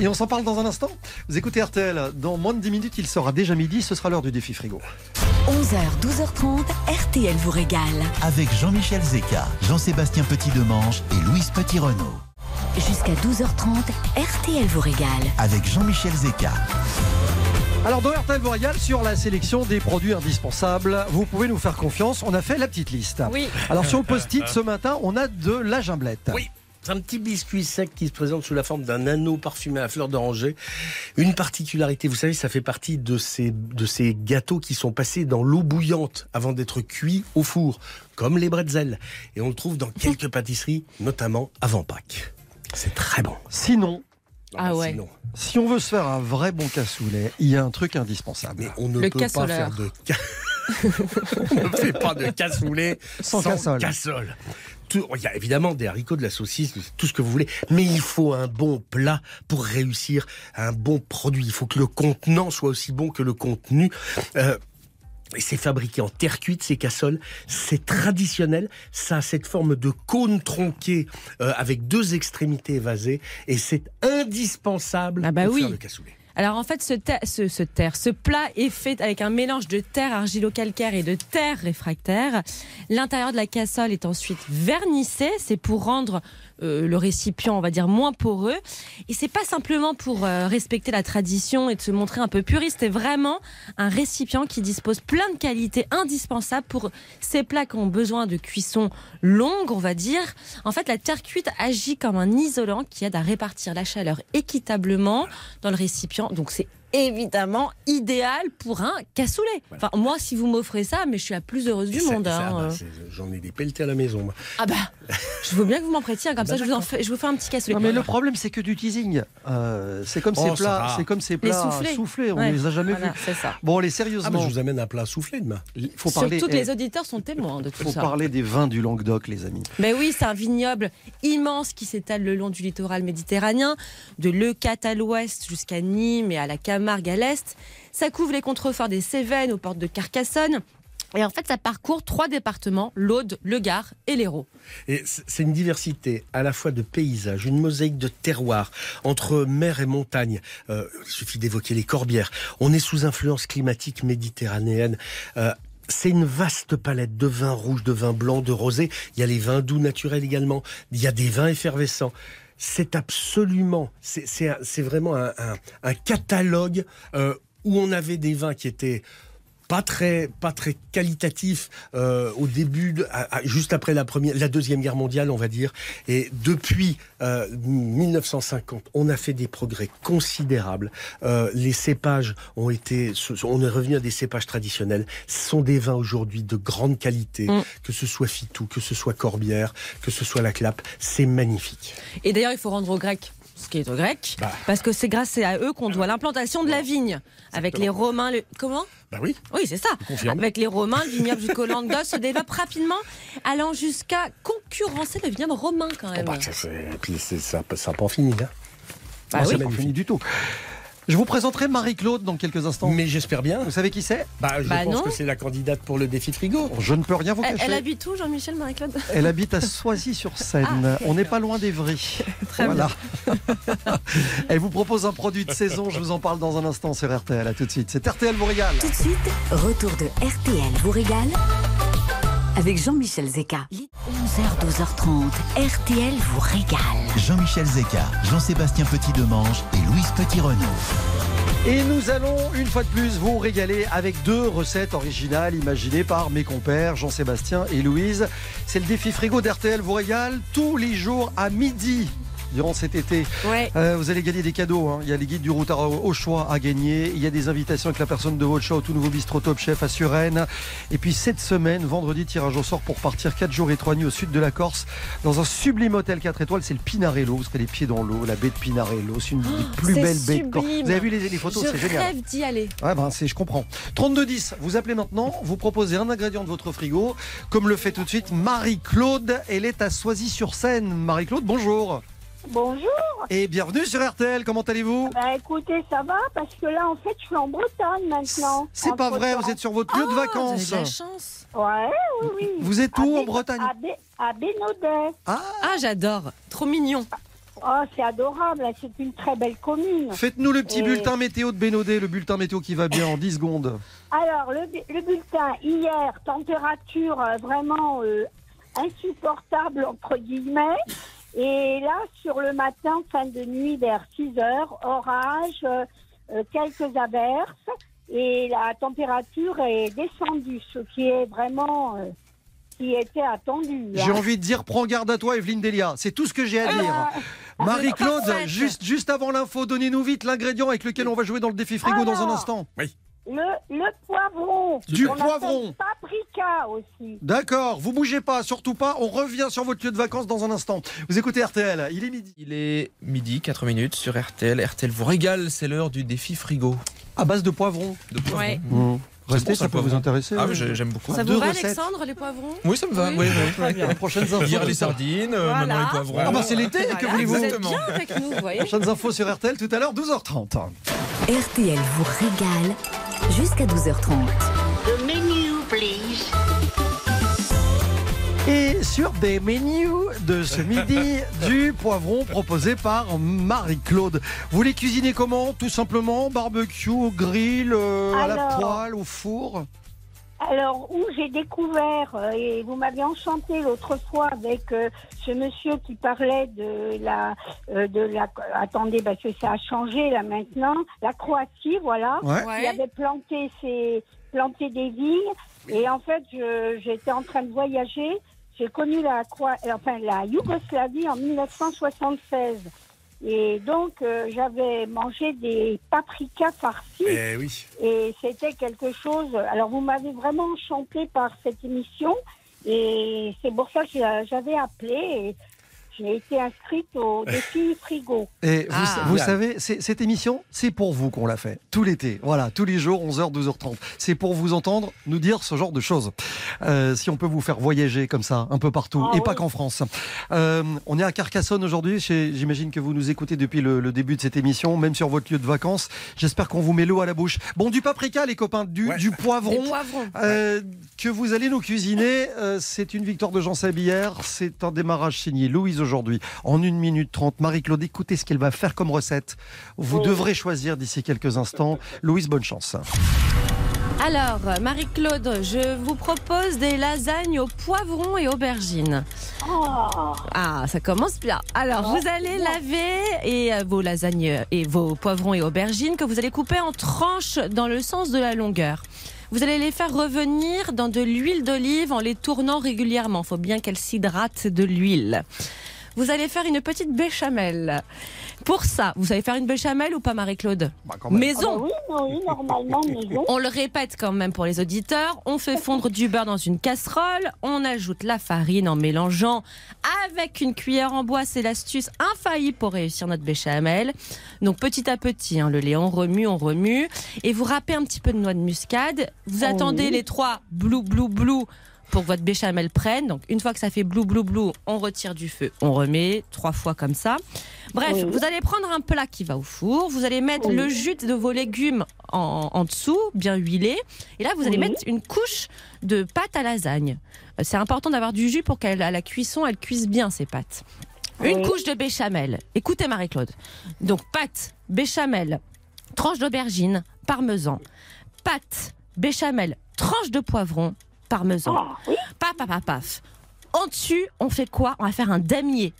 Et on s'en parle dans un instant. Vous écoutez RTL. Dans moins de 10 minutes, il sera déjà midi. Ce sera l'heure du défi frigo.
11h, 12h30, RTL vous régale.
Avec Jean-Michel Zeka, Jean-Sébastien Petit-Demange et Louise Petit-Renault.
Jusqu'à 12h30, RTL vous régale.
Avec Jean-Michel Zeka.
Alors, dans RTL vous régale sur la sélection des produits indispensables, vous pouvez nous faire confiance. On a fait la petite liste.
Oui.
Alors, sur le post-it, ce matin, on a de la gimblette.
Oui. C'est un petit biscuit sec qui se présente sous la forme d'un anneau parfumé à fleur d'oranger. Une particularité, vous savez, ça fait partie de ces, de ces gâteaux qui sont passés dans l'eau bouillante avant d'être cuits au four, comme les bretzels. Et on le trouve dans quelques pâtisseries, notamment avant Pâques. C'est très bon.
Sinon,
Ah ouais.
Sinon,
si on veut se faire un vrai bon cassoulet, il y a un truc indispensable.
mais on ne
Le
peut pas faire de on ne fait pas de cassoulet
Sans
sans,
cassole.
cassole. Tout- Il y a évidemment des haricots, de la saucisse, tout ce que vous voulez, mais il faut un bon plat pour réussir un bon produit. Il faut que le contenant soit aussi bon que le contenu. Euh, et c'est fabriqué en terre cuite, ces cassoles. C'est traditionnel. Ça a cette forme de cône tronqué euh, avec deux extrémités évasées. Et c'est indispensable
Ah bah
pour
oui.
faire le cassoulet.
Alors en fait, ce, ce, ce terre, ce plat est fait avec un mélange de terre argilo-calcaire et de terre réfractaire. L'intérieur de la cassole est ensuite vernissé. C'est pour rendre le récipient, on va dire, moins poreux. Et c'est pas simplement pour euh, respecter la tradition et de se montrer un peu puriste. C'est vraiment un récipient qui dispose plein de qualités indispensables pour ces plats qui ont besoin de cuisson longue, on va dire. En fait, la terre cuite agit comme un isolant qui aide à répartir la chaleur équitablement dans le récipient. Donc c'est évidemment idéal pour un cassoulet. Enfin, moi, si vous m'offrez ça, mais je suis la plus heureuse du
Ça-
monde. hein,
bah,
euh.
J'en ai des pelletés à la maison. moi.
Ah bah, je veux bien que vous m'en prêtiez, comme
Bah,
ça je vous, en
d'accord.
fais, je vous fais un petit cassoulet.
Non, mais le problème, c'est que du teasing. Euh, c'est comme
Oh,
ces
ça
plats, c'est comme ces plats
soufflés.
On
Ouais,
les a jamais
voilà,
vus.
ça.
Bon, allez,
Ah, bah,
sérieusement.
je vous amène un plat soufflé demain.
Il faut parler.
Surtout que
eh,
les auditeurs sont témoins de tout
faut
ça.
parler des vins du Languedoc, les amis.
Ben oui, c'est un vignoble immense qui s'étale le long du littoral méditerranéen, de Leucate à l'ouest jusqu'à Nîmes et à la Camargue à l'est. Ça couvre les contreforts des Cévennes aux portes de Carcassonne. Et en fait, ça parcourt trois départements, l'Aude, le Gard et l'Hérault.
Et c'est une diversité à la fois de paysages, une mosaïque de terroirs entre mer et montagne. Euh, il suffit d'évoquer les Corbières. On est sous influence climatique méditerranéenne. Euh, c'est une vaste palette de vins rouges, de vins blancs, de rosés. Il y a les vins doux naturels également. Il y a des vins effervescents. C'est absolument, c'est- vraiment un catalogue euh, où on avait des vins qui étaient pas très pas très qualitatif euh, au début de- à- à- juste après la première la deuxième guerre mondiale on va dire. Et depuis euh, 1950 on a fait des progrès considérables. Euh, les cépages ont été on est revenu à des cépages traditionnels. Ce sont des vins aujourd'hui de grande qualité
Mm.
que ce soit Fitou que ce soit Corbière que ce soit la Clappe c'est magnifique.
Et d'ailleurs, il faut rendre aux Grecs ce qui est aux Grecs,
Bah.
parce que c'est grâce à eux qu'on doit l'implantation de la vigne. Avec les Romains, le... comment
bah oui
Oui, c'est ça.
confirme.
Avec les Romains, le vignoble jusqu'au Languedoc se développe rapidement, allant jusqu'à concurrencer le vignoble romain quand
Bon,
même.
bah, ça, c'est- puis c'est- ça n'a pas fini hein.
Bah
Ah,
oui.
c'est
Pas fini du tout. Je vous présenterai Marie-Claude dans quelques instants.
mais j'espère bien
Vous savez qui c'est?
Bah, je
Bah
pense
non.
que c'est la candidate pour le défi frigo.
Je ne peux rien vous cacher.
elle habite où, Jean-Michel Marie-Claude?
Elle habite à Soisy-sur-Seine. On n'est pas loin d'Evry. voilà. Elle vous propose un produit de saison. Je vous en parle dans un instant sur RTL. À tout de suite. C'est RTL vous régale.
Tout de suite, retour de RTL vous régale avec Jean-Michel Zeka. 11h, 12h30, RTL vous régale.
Jean-Michel Zeka, Jean-Sébastien Petit-Demange et Louise Petit-Renault.
Et nous allons une fois de plus vous régaler avec deux recettes originales imaginées par mes compères Jean-Sébastien et Louise. C'est le défi frigo d'RTL vous régale tous les jours à midi. Durant cet été.
Ouais.
Euh, vous allez gagner des cadeaux. hein. Il y a les guides du routard au choix à gagner. Il y a des invitations avec la personne de votre choix au tout nouveau bistrot Top Chef à Suresnes. Et puis cette semaine, vendredi, tirage au sort pour partir 4 jours et 3 nuits au sud de la Corse dans un sublime hôtel 4 étoiles. C'est le Pinarello. Vous serez les pieds dans l'eau, la baie de Pinarello. C'est une des plus
c'est
belles baies de Corse. Vous avez vu les, les photos
Je
C'est génial.
rêve d'y aller.
Ouais, ben, c'est, je comprends. 3210, vous appelez maintenant, vous proposez un ingrédient de votre frigo, comme le fait tout de suite Marie-Claude. Elle est à Soisy-sur-Seine. Marie-Claude, bonjour.
Bonjour.
Et bienvenue sur RTL, comment allez-vous
Bah écoutez, ça va parce que là en fait je suis en Bretagne maintenant.
C'est pas vrai, vous êtes sur votre lieu de vacances.
Vous avez de la chance.
Ouais, oui, oui.
Vous êtes où
À
en Bretagne
À, Bé- à Bénodet.
Ah,
Ah, j'adore. Trop mignon.
Oh, c'est adorable, c'est une très belle commune.
Faites-nous le petit
Et-
bulletin météo de Bénodet, le bulletin météo qui va bien en 10 secondes.
Alors, le, bu- le bulletin, hier, température euh, vraiment euh, insupportable, entre guillemets. Et là, sur le matin, fin de nuit, vers 6 heures, orage, euh, euh, quelques averses. Et la température est descendue, ce qui est vraiment... euh, qui était attendu. hein.
J'ai envie de dire, prends garde à toi, Evelyne Delia. C'est tout ce que j'ai à dire. Marie-Claude,
Parfaite.
juste, juste avant l'info, donnez-nous vite l'ingrédient avec lequel on va jouer dans le défi frigo dans un instant.
Le, le poivron.
Du
appelle
poivron.
Paprika aussi.
D'accord, vous bougez pas, surtout pas. On revient sur votre lieu de vacances dans un instant. Vous écoutez RTL, il est midi.
Il est midi, 4 minutes sur RTL. RTL vous régale, c'est l'heure du défi frigo.
À base de poivrons.
De poivron.
Ouais.
Restez,
bon,
ça
ça,
peut vous intéresser.
Ah
oui.
j'ai- j'aime beaucoup.
Ça
Deux
vous va,
recettes.
Alexandre, les poivrons?
Oui, ça me va.
Oui.
Oui, oui.
Très bien.
Prochaines infos.
Hier les sardines, euh,
Voilà.
maintenant les poivrons.
Ah bah c'est l'été, que
Voilà,
voulez-vous
Vous êtes bien avec nous, vous voyez.
Prochaines infos sur RTL tout à l'heure, 12h30.
RTL vous régale jusqu'à 12h30.
The menu, please.
Et sur des menus de ce midi, du poivron proposé par Marie-Claude. Vous les cuisinez comment? Tout simplement barbecue, au grill, euh, à la
Alors.
poêle, au four?
Alors, où j'ai découvert, euh, et vous m'avez enchanté l'autre fois avec euh, ce monsieur qui parlait de la, euh, de la, attendez, parce que ça a changé là maintenant, la Croatie, voilà.
Ouais.
Ouais.
Il avait planté ses, planté des vignes, et en fait, je- j'étais en train de voyager. J'ai connu la, enfin, la Yougoslavie en 1976. Et donc, euh, j'avais mangé des paprikas farcis.
Eh oui.
Et c'était quelque chose. Alors, vous m'avez vraiment enchanté par cette émission. Et c'est pour ça que j'a- j'avais appelé. Et j'ai été inscrite au défi frigo.
Et vous,
Ah.
vous savez, cette émission, c'est pour vous qu'on l'a fait. Tout l'été. Voilà, tous les jours, 11h, 12h30. C'est pour vous entendre nous dire ce genre de choses. Euh, si on peut vous faire voyager comme ça, un peu partout,
Ah
et pas qu'en France. Euh, on est à Carcassonne aujourd'hui. J'imagine que vous nous écoutez depuis le, le début de cette émission, même sur votre lieu de vacances. J'espère qu'on vous met l'eau à la bouche. Bon, du paprika, les copains, du,
Ouais.
du poivron. Euh, que vous allez nous cuisiner, euh, c'est une victoire de Jean Sabillère, c'est un démarrage signé Louise aujourd'hui en 1 minute 30. Marie-Claude, écoutez ce qu'elle va faire comme recette. Vous
Oui.
devrez choisir d'ici quelques instants. Louise, bonne chance.
Alors, Marie-Claude, je vous propose des lasagnes au poivron et aubergines.
Oh,
Ah, ça commence bien. Alors, vous allez laver et euh, vos lasagnes et vos poivrons et aubergines que vous allez couper en tranches dans le sens de la longueur. Vous allez les faire revenir dans de l'huile d'olive en les tournant régulièrement. Il faut bien qu'elles s'hydratent de l'huile. Vous allez faire une petite béchamel. Pour ça, vous savez faire une béchamel ou pas, Marie-Claude
ah bah
Maison.
oui, oui, normalement, maison.
On le répète quand même pour les auditeurs. On fait fondre du beurre dans une casserole. On ajoute la farine en mélangeant avec une cuillère en bois. C'est l'astuce infaillible pour réussir notre béchamel. Donc petit à petit, hein, le lait, on remue, on remue. Et vous râpez un petit peu de noix de muscade. Vous
Oh
attendez
oui.
les trois blou, blou, blou pour que votre béchamel prenne. Donc une fois que ça fait blou, blou, blou, on retire du feu. On remet trois fois comme ça. Bref,
Oui.
vous allez prendre un plat qui va au four. Vous allez mettre
Oui.
le jus de vos légumes en, en dessous, bien huilé. Et là, vous allez
Oui.
mettre une couche de pâte à lasagne. Euh, C'est important d'avoir du jus pour qu'à la cuisson, elle cuise bien ces pâtes. Une couche de béchamel. Écoutez Marie-Claude. Donc pâte, béchamel, tranche d'aubergine, parmesan. Pâte, béchamel, tranche de poivron, parmesan.
Ah, oui.
Paf, paf, paf, paf. En dessus, on fait quoi? On va faire un damier.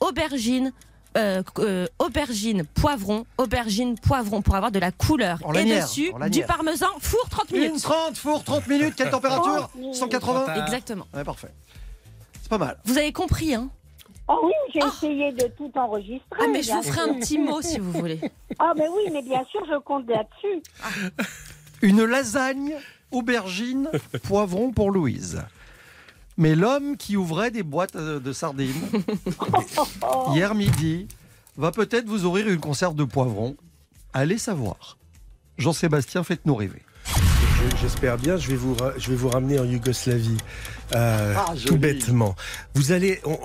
Aubergine, euh, euh, aubergine, poivron, aubergine, poivron pour avoir de la couleur.
En
Et
lanière,
dessus, du parmesan, four 30 minutes.
Une 30, four, 30 minutes, quelle température?
Oh,
180
Exactement.
Ouais, parfait. C'est pas mal.
Vous avez compris, hein?
Ah oui, j'ai essayé de tout enregistrer.
Ah, mais je vous ferai un petit mot si vous voulez.
Ah, mais oui, mais bien sûr, je compte là-dessus.
Une lasagne, aubergine, poivron pour Louise. Mais l'homme qui ouvrait des boîtes euh, de sardines hier midi va peut-être vous ouvrir une conserve de poivron. Allez savoir. Jean-Sébastien, faites-nous rêver.
Je- J'espère bien, je vais vous, je vais vous ramener en Yougoslavie. Euh,
Ah,
tout bêtement. Vous allez, on-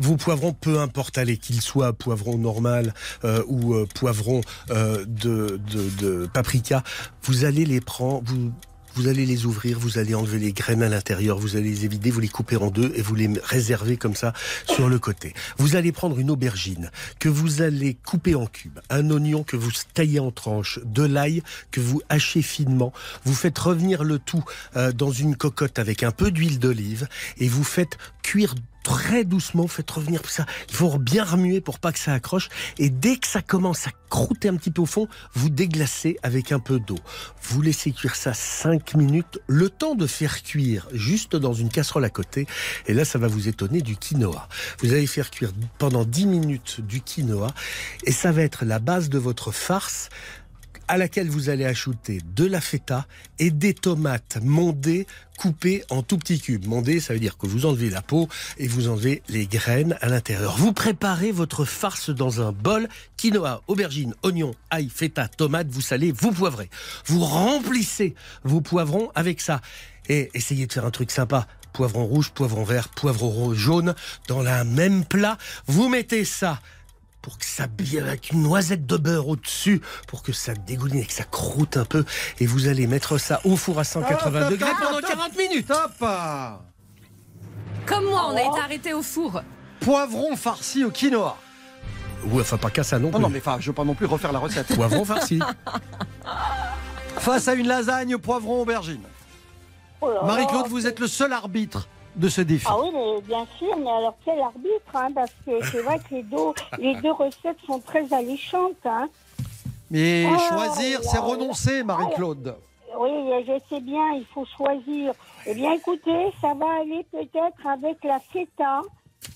vos poivrons, peu importe, allez, qu'ils soient poivrons normal euh, ou euh, poivrons euh, de, de, de paprika, vous allez les prendre, vous, vous allez les ouvrir, vous allez enlever les graines à l'intérieur, vous allez les évider, vous les couper en deux et vous les réserver comme ça sur le côté. Vous allez prendre une aubergine que vous allez couper en cubes, un oignon que vous taillez en tranches, de l'ail que vous hachez finement. Vous faites revenir le tout euh, dans une cocotte avec un peu d'huile d'olive et vous faites cuire très doucement, faites revenir ça. Il faut bien remuer pour pas que ça accroche. Et dès que ça commence à croûter un petit peu au fond, vous déglacez avec un peu d'eau. Vous laissez cuire ça 5 minutes, le temps de faire cuire juste dans une casserole à côté. Et là, ça va vous étonner du quinoa. Vous allez faire cuire pendant 10 minutes du quinoa et ça va être la base de votre farce à laquelle vous allez ajouter de la feta et des tomates mondées coupées en tout petits cubes. Mondées, ça veut dire que vous enlevez la peau et vous enlevez les graines à l'intérieur. Vous préparez votre farce dans un bol, quinoa, aubergine, oignon, ail, feta, tomate, vous salez, vous poivrez. Vous remplissez vos poivrons avec ça. Et essayez de faire un truc sympa. Poivron rouge, poivron vert, poivron ro- jaune dans la même plat. Vous mettez ça pour que ça bien avec une noisette de beurre au-dessus, pour que ça dégouline et que ça croûte un peu. Et vous allez mettre ça au four à 180
Hop,
degrés pendant
hop,
40 minutes.
Hop
Comme moi, on a été arrêté au four.
Poivron farci au quinoa.
Ou enfin pas qu'à ça non
Non,
plus.
non, mais enfin, je veux pas non plus refaire la recette.
Poivron farci.
Face à une lasagne, poivron, aubergine.
Oh.
Marie-Claude, vous êtes le seul arbitre de ce défi.
Ah oui, mais bien sûr, mais alors quel arbitre, hein, parce que c'est vrai que les deux, les deux recettes sont très alléchantes. Hein.
Mais
Oh
choisir, c'est renoncer, Marie-Claude.
Oui, je sais bien, il faut choisir. Eh bien, écoutez, ça va aller peut-être avec la feta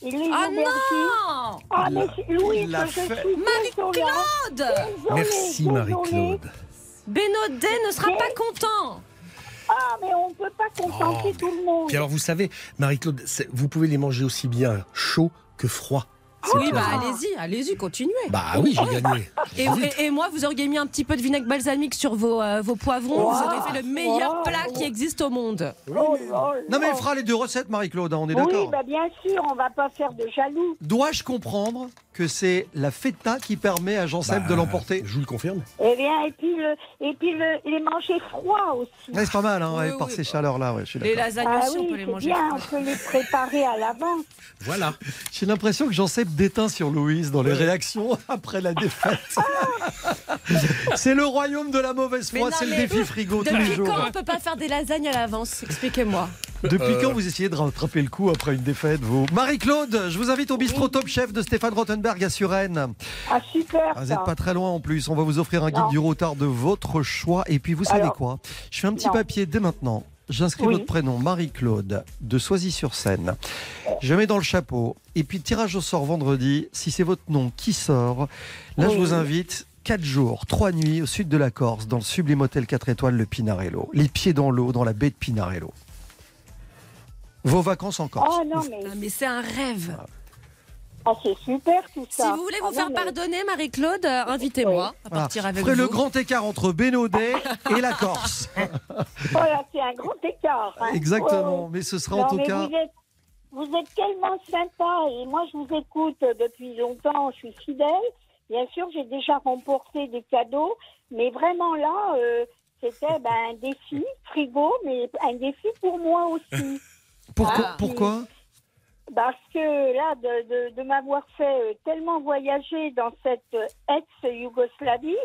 et les
Ah non
Ah, mais Louis, je suis.
Marie-Claude
Merci. Marie-Claude.
Bénodet ne sera pas content.
Ah, mais on ne peut pas contenter tout le monde.
Puis alors vous savez, Marie-Claude, vous pouvez les manger aussi bien chaud que froid. C'est
Oui, bah allez-y, allez-y, continuez.
Bah oui, j'ai gagné.
Et, et- et moi, vous auriez mis un petit peu de vinaigre balsamique sur vos, euh, vos poivrons, vous aurez fait le meilleur
Wow.
plat qui existe au monde.
Oh là.
Non, mais elle fera les deux recettes, Marie-Claude, hein, on est
Oui,
d'accord.
bah bien sûr, on va pas faire de jaloux.
Dois-je comprendre que c'est la feta qui permet à Jean-Seb
Bah,
de l'emporter?
Je vous le confirme.
Eh bien, et puis, le, et puis le, les manger froids aussi.
Ouais, C'est pas mal, hein, ouais,
Oui,
par
oui,
ces chaleurs-là, ouais, je suis
Les lasagnes
Ah
aussi, on
oui,
peut les
c'est
manger
bien, on peut les préparer à l'avance.
Voilà.
J'ai l'impression que Jean-Seb déteint sur Louise dans les réactions après la défaite. c'est le royaume de la mauvaise foi, c'est le défi frigo tous les
Depuis
jours.
quand on peut pas faire des lasagnes à l'avance? Expliquez-moi.
Depuis
Euh.
quand vous essayez de rattraper le coup après une défaite, vous? Marie-Claude, je vous invite au bistrot Top Chef de Stéphane Rottenberg à Suresnes.
Ah, super.
Ah, Vous n'êtes pas très loin en plus. On va vous offrir un guide
Non.
du retard de votre choix. Et puis, vous savez
Alors,
quoi? Je fais un petit
non.
papier dès maintenant. J'inscris
Oui.
votre prénom, Marie-Claude, de Soisy-sur-Seine. Je mets dans le chapeau. Et puis, tirage au sort vendredi. Si c'est votre nom qui sort, là, je vous invite 4 jours, 3 nuits au sud de la Corse, dans le sublime hôtel 4 étoiles, le Pinarello. Les pieds dans l'eau, dans la baie de Pinarello. Vos vacances en Corse.
Oh non, mais,
Ah, mais c'est un rêve.
Ah, c'est super tout
Si
ça.
vous voulez
Ah,
vous faire
non, mais-
pardonner, Marie-Claude, euh, invitez-moi à
Voilà.
partir avec
Ferez
vous.
le grand écart entre Bénodet et la Corse.
Voilà, c'est un grand écart. hein.
Exactement.
Ouais,
Mais ce sera en tout cas.
Vous êtes, vous êtes tellement sympa et moi je vous écoute depuis longtemps, je suis fidèle. Bien sûr, j'ai déjà remporté des cadeaux, mais vraiment là, euh, c'était ben, un défi, frigo, mais un défi pour moi aussi.
Pourquoi,
Ah.
pourquoi
Parce que là, de, de- de m'avoir fait euh, tellement voyager dans cette euh, ex-Yougoslavie,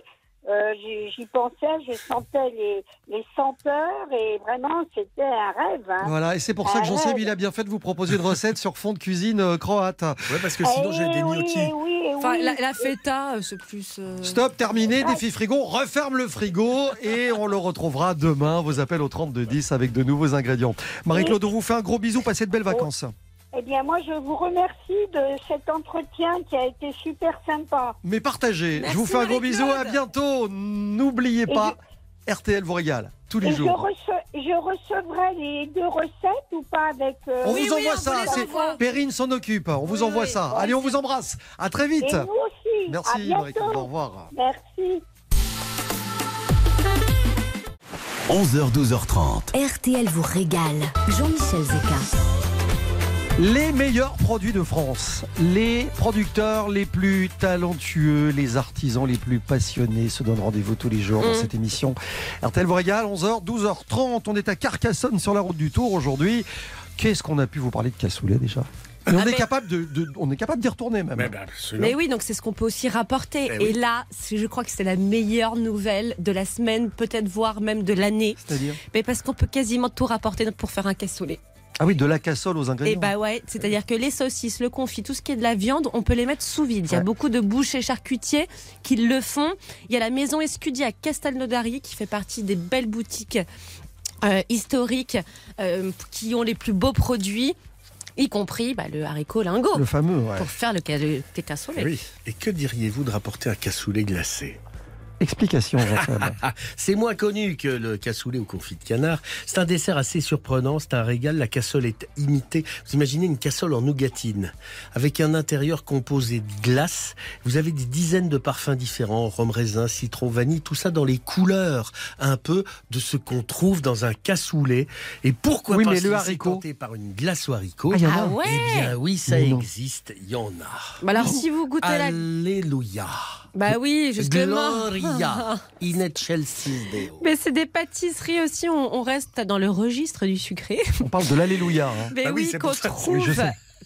euh, j'y pensais, je sentais les, les senteurs et vraiment, c'était un rêve. hein.
Voilà, et c'est pour ça que Jean-Seb,
ouais.
il a bien fait de vous proposer une recette sur fond de cuisine euh, croate.
Ouais, parce que sinon j'ai
Eh
des
oui,
gnocchis.
eh oui, eh
Enfin,
oui.
la, la feta, c'est plus. euh,
Stop, terminé, défi frigo, referme le frigo et on le retrouvera demain. Vos appels au 3210 avec de nouveaux ingrédients. Marie-Claude, on vous fait un gros bisou, passez de belles vacances.
Eh bien, moi, je vous remercie de cet entretien qui a été super sympa.
Mais partagez.
Merci,
je vous fais un gros bisou. À bientôt. N'oubliez pas, RTL vous régale tous les
Et je,
jours.
rece- je recevrai les deux recettes ou pas avec. euh,
On vous envoie ça. c'est- Perrine s'en occupe. On vous envoie ça. Allez, on vous embrasse. À très vite.
Et vous aussi.
Merci,
À bientôt.
Au revoir.
Merci.
11h, 12h30.
RTL vous régale. Jean-Michel Zeka.
Les meilleurs produits de France, les producteurs les plus talentueux, les artisans les plus passionnés se donnent rendez-vous tous les jours dans
Mm.
cette émission. RTL vous régale, 11h, 12h30. On est à Carcassonne sur la route du Tour aujourd'hui. Qu'est-ce qu'on a pu vous parler de cassoulet déjà? Et on,
Ah
est
ben-
capable de, de- on est capable d'y retourner même.
Mais oui, donc c'est ce qu'on peut aussi rapporter.
Eh
Et
oui.
là, je crois que c'est la meilleure nouvelle de la semaine, peut-être voire même de l'année.
C'est-à-dire?
Mais parce qu'on peut quasiment tout rapporter pour faire un cassoulet.
Ah oui, de la cassole aux ingrédients.
Et bah ouais, c'est-à-dire que les saucisses, le confit, tout ce qui est de la viande, on peut les mettre sous vide. Il y a
Ouais.
beaucoup de bouchers charcutiers qui le font. Il y a la maison Escudi à Castelnaudary qui fait partie des belles boutiques euh, historiques euh, qui ont les plus beaux produits, y compris bah, le haricot lingot.
Le fameux, ouais.
Pour faire le, le cassoulet.
Eh Oui. Et que diriez-vous de rapporter un cassoulet glacé?
Explication.
C'est moins connu que le cassoulet au confit de canard. C'est un dessert assez surprenant, c'est un régal. La cassole est imitée. Vous imaginez une cassole en nougatine, avec un intérieur composé de glace. Vous avez des dizaines de parfums différents, rhum raisin, citron, vanille, tout ça dans les couleurs un peu de ce qu'on trouve dans un cassoulet. Et pourquoi
Oui,
pas
mais le haricot
par une glace au haricot?
Ah, il y en a
Ah ouais?
Eh bien oui, ça
non.
existe, il y en a.
Bah alors si vous goûtez la...
Alléluia.
Bah oui, justement.
Gloria Deo.
Mais c'est des pâtisseries aussi, on, on reste dans le registre du sucré.
On parle de l'Alléluia. hein.
Mais
Ah oui,
oui,
c'est
qu'on trouve.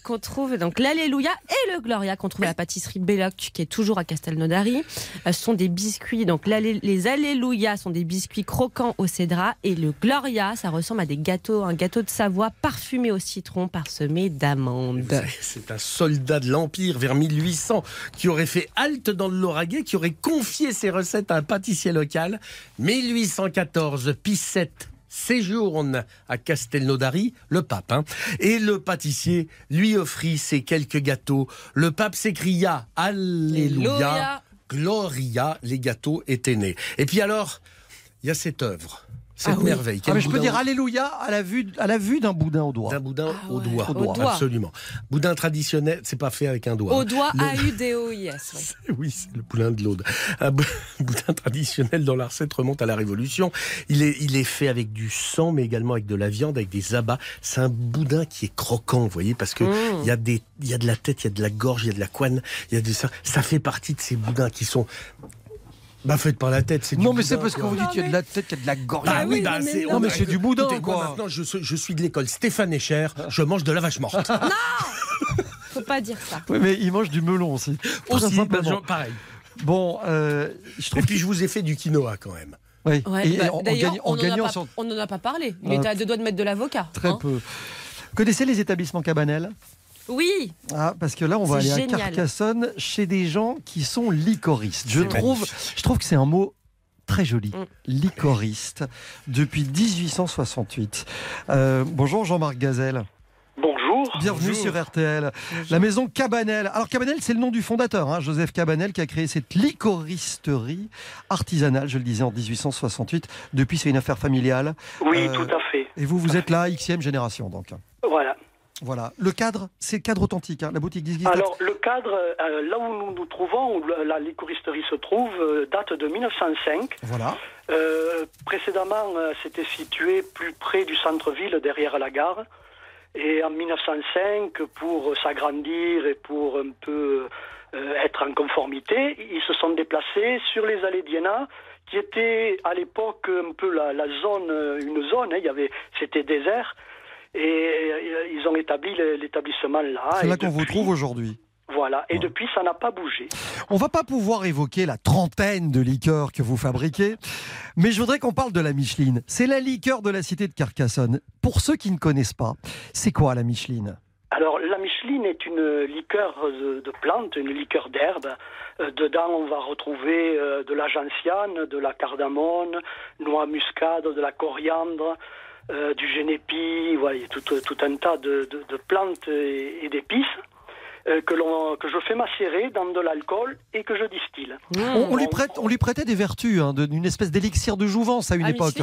Qu'on trouve donc l'Alléluia et le Gloria qu'on trouve à la pâtisserie Belloc qui est toujours à Castelnaudary. Euh, Ce sont des biscuits, donc les Alléluia sont des biscuits croquants au cédra et le Gloria, ça ressemble à des gâteaux, un gâteau de Savoie parfumé au citron parsemé d'amandes.
C'est un soldat de l'Empire vers 1800 qui aurait fait halte dans le Lauragais, qui aurait confié ses recettes à un pâtissier local. 1814, Pie VII séjourne à Castelnaudary, le pape, hein, et le pâtissier lui offrit ses quelques gâteaux. Le pape s'écria Alléluia,
Alléluia.
Gloria, les gâteaux étaient nés. Et puis alors, il y a cette œuvre, cette
Ah oui.
merveille.
Ah, mais je peux
boudin
dire
au-
Alléluia à la vue, à la vue d'un boudin au doigt.
d'un boudin
Ah
au
ouais.
doigt.
Au doigt.
Absolument. Boudin traditionnel, c'est pas fait avec un doigt.
Au
hein.
doigt
Le-
A-U-D-O-I-S. oui.
Oui, c'est le poulain de l'Aude. Un bou- boudin traditionnel dans la recette remonte à la Révolution. Il est, il est fait avec du sang, mais également avec de la viande, avec des abats. C'est un boudin qui est croquant, vous voyez, parce que
Mmh.
il y a des, il y a de la tête, il y a de la gorge, il y a de la couenne, il y a de ça. Ça fait partie de ces boudins qui sont. Bah, faites par la tête, c'est du
Non, mais c'est parce que vous dites qu'il y a de la tête, qu'il y a de la gorge.
Bah oui,
oui,
bah,
non, mais
c'est.
non,
Non, mais c'est du boudin, quoi.
maintenant, je, suis- je suis de l'école Stéphane Echer, je mange de la vache morte.
Faut pas dire ça.
Oui, mais il mange du melon aussi.
Aussi,
simplement.
bah, genre, pareil.
Bon, euh, je
Et
trouve
puis, je vous ai fait du quinoa quand même.
Oui.
Ouais,
Et
bah,
en,
on n'en
gagnant
a, pas-
sur
on n'en a pas parlé. Il
Ah.
était à deux doigts de mettre de l'avocat.
très
hein.
peu. Connaissez les établissements Cabanel
Oui,
ah, Parce que là, on va aller à. Carcassonne chez des gens qui sont licoristes. Je trouve,
magnifique.
je trouve que c'est un mot très joli.
Mm.
Licoriste, depuis 1868. Euh, bonjour Jean-Marc Gazelle.
Bonjour.
Bienvenue
Bonjour.
sur RTL. La maison Cabanel. Alors Cabanel, c'est le nom du fondateur, hein, Joseph Cabanel, qui a créé cette licoristerie artisanale, je le disais, en 1868. Depuis, c'est une affaire familiale.
Oui,
Euh,
tout à fait.
Et vous, vous êtes la Xème génération, donc.
Voilà.
Voilà. Le cadre, c'est le cadre authentique, hein, la boutique Gizgis.
Alors, le cadre, euh, là où nous nous trouvons, où la, la licoristerie se trouve, euh, date de 1905.
Voilà.
Euh, précédemment, c'était situé plus près du centre-ville, derrière la gare. Et en 1905, pour s'agrandir et pour un peu être en conformité, ils se sont déplacés sur les allées d'Iéna, qui était à l'époque un peu la, la zone, une zone, hein, il y avait, c'était désert. Et euh, ils ont établi l'établissement là.
C'est là qu'on vous trouve aujourd'hui.
Voilà. Et depuis, ça n'a pas bougé.
On va pas pouvoir évoquer la trentaine de liqueurs que vous fabriquez, mais je voudrais qu'on parle de la Micheline. C'est la liqueur de la cité de Carcassonne. Pour ceux qui ne connaissent pas, c'est quoi la Micheline?
Alors, la Micheline est une liqueur de, de plante, une liqueur d'herbe. Euh, dedans, on va retrouver euh, de la gentiane, de la cardamone, noix muscade, de la coriandre, euh, du génépi, voilà, il y a tout, tout un tas de, de- de plantes et, et d'épices euh, que, je fais macérer dans de l'alcool et que je distille.
On, on lui prête, on lui prêtait des vertus, hein, de- d'une espèce d'élixir de jouvence à une époque.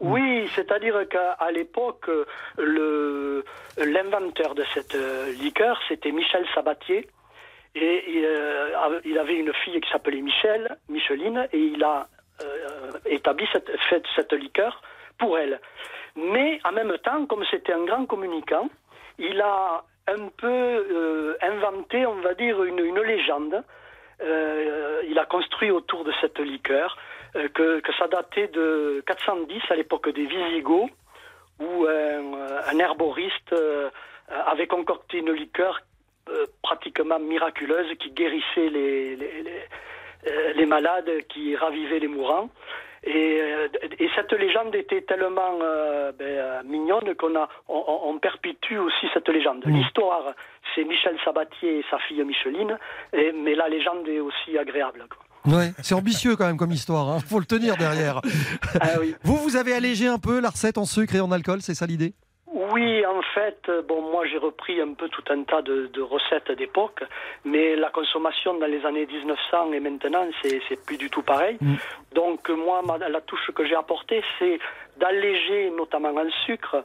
Oui, c'est-à-dire qu'à l'époque, l'inventeur de cette euh, liqueur, c'était Michel Sabatier. Et il, euh, avait- il avait une fille qui s'appelait Michel, Micheline, et il a euh, établi cette, fait cette liqueur pour elle. Mais en même temps, comme c'était un grand communicant, il a un peu euh, inventé, on va dire, une, légende. Euh, il a construit autour de cette liqueur euh, que, ça datait de 410 à l'époque des Visigoths, où un, herboriste avait concocté une liqueur pratiquement miraculeuse qui guérissait les malades, qui ravivait les mourants. Et, euh, et cette légende était tellement euh, ben, euh, mignonne qu'on a, on, perpétue aussi cette légende. L'histoire, c'est Michel Sabatier et sa fille Micheline, et- mais la légende est aussi agréable. quoi.
Ouais, c'est ambitieux quand même comme histoire, hein. faut le tenir derrière.
Ah
Vous, vous avez allégé un peu la recette en sucre et en alcool, c'est ça l'idée?
Oui, en fait, euh, bon, moi j'ai repris un peu tout un tas de, de recettes d'époque, mais la consommation dans les années 1900 et maintenant, c'est plus du tout pareil. Donc euh, moi, ma- la touche que j'ai apportée, c'est d'alléger, notamment en sucre,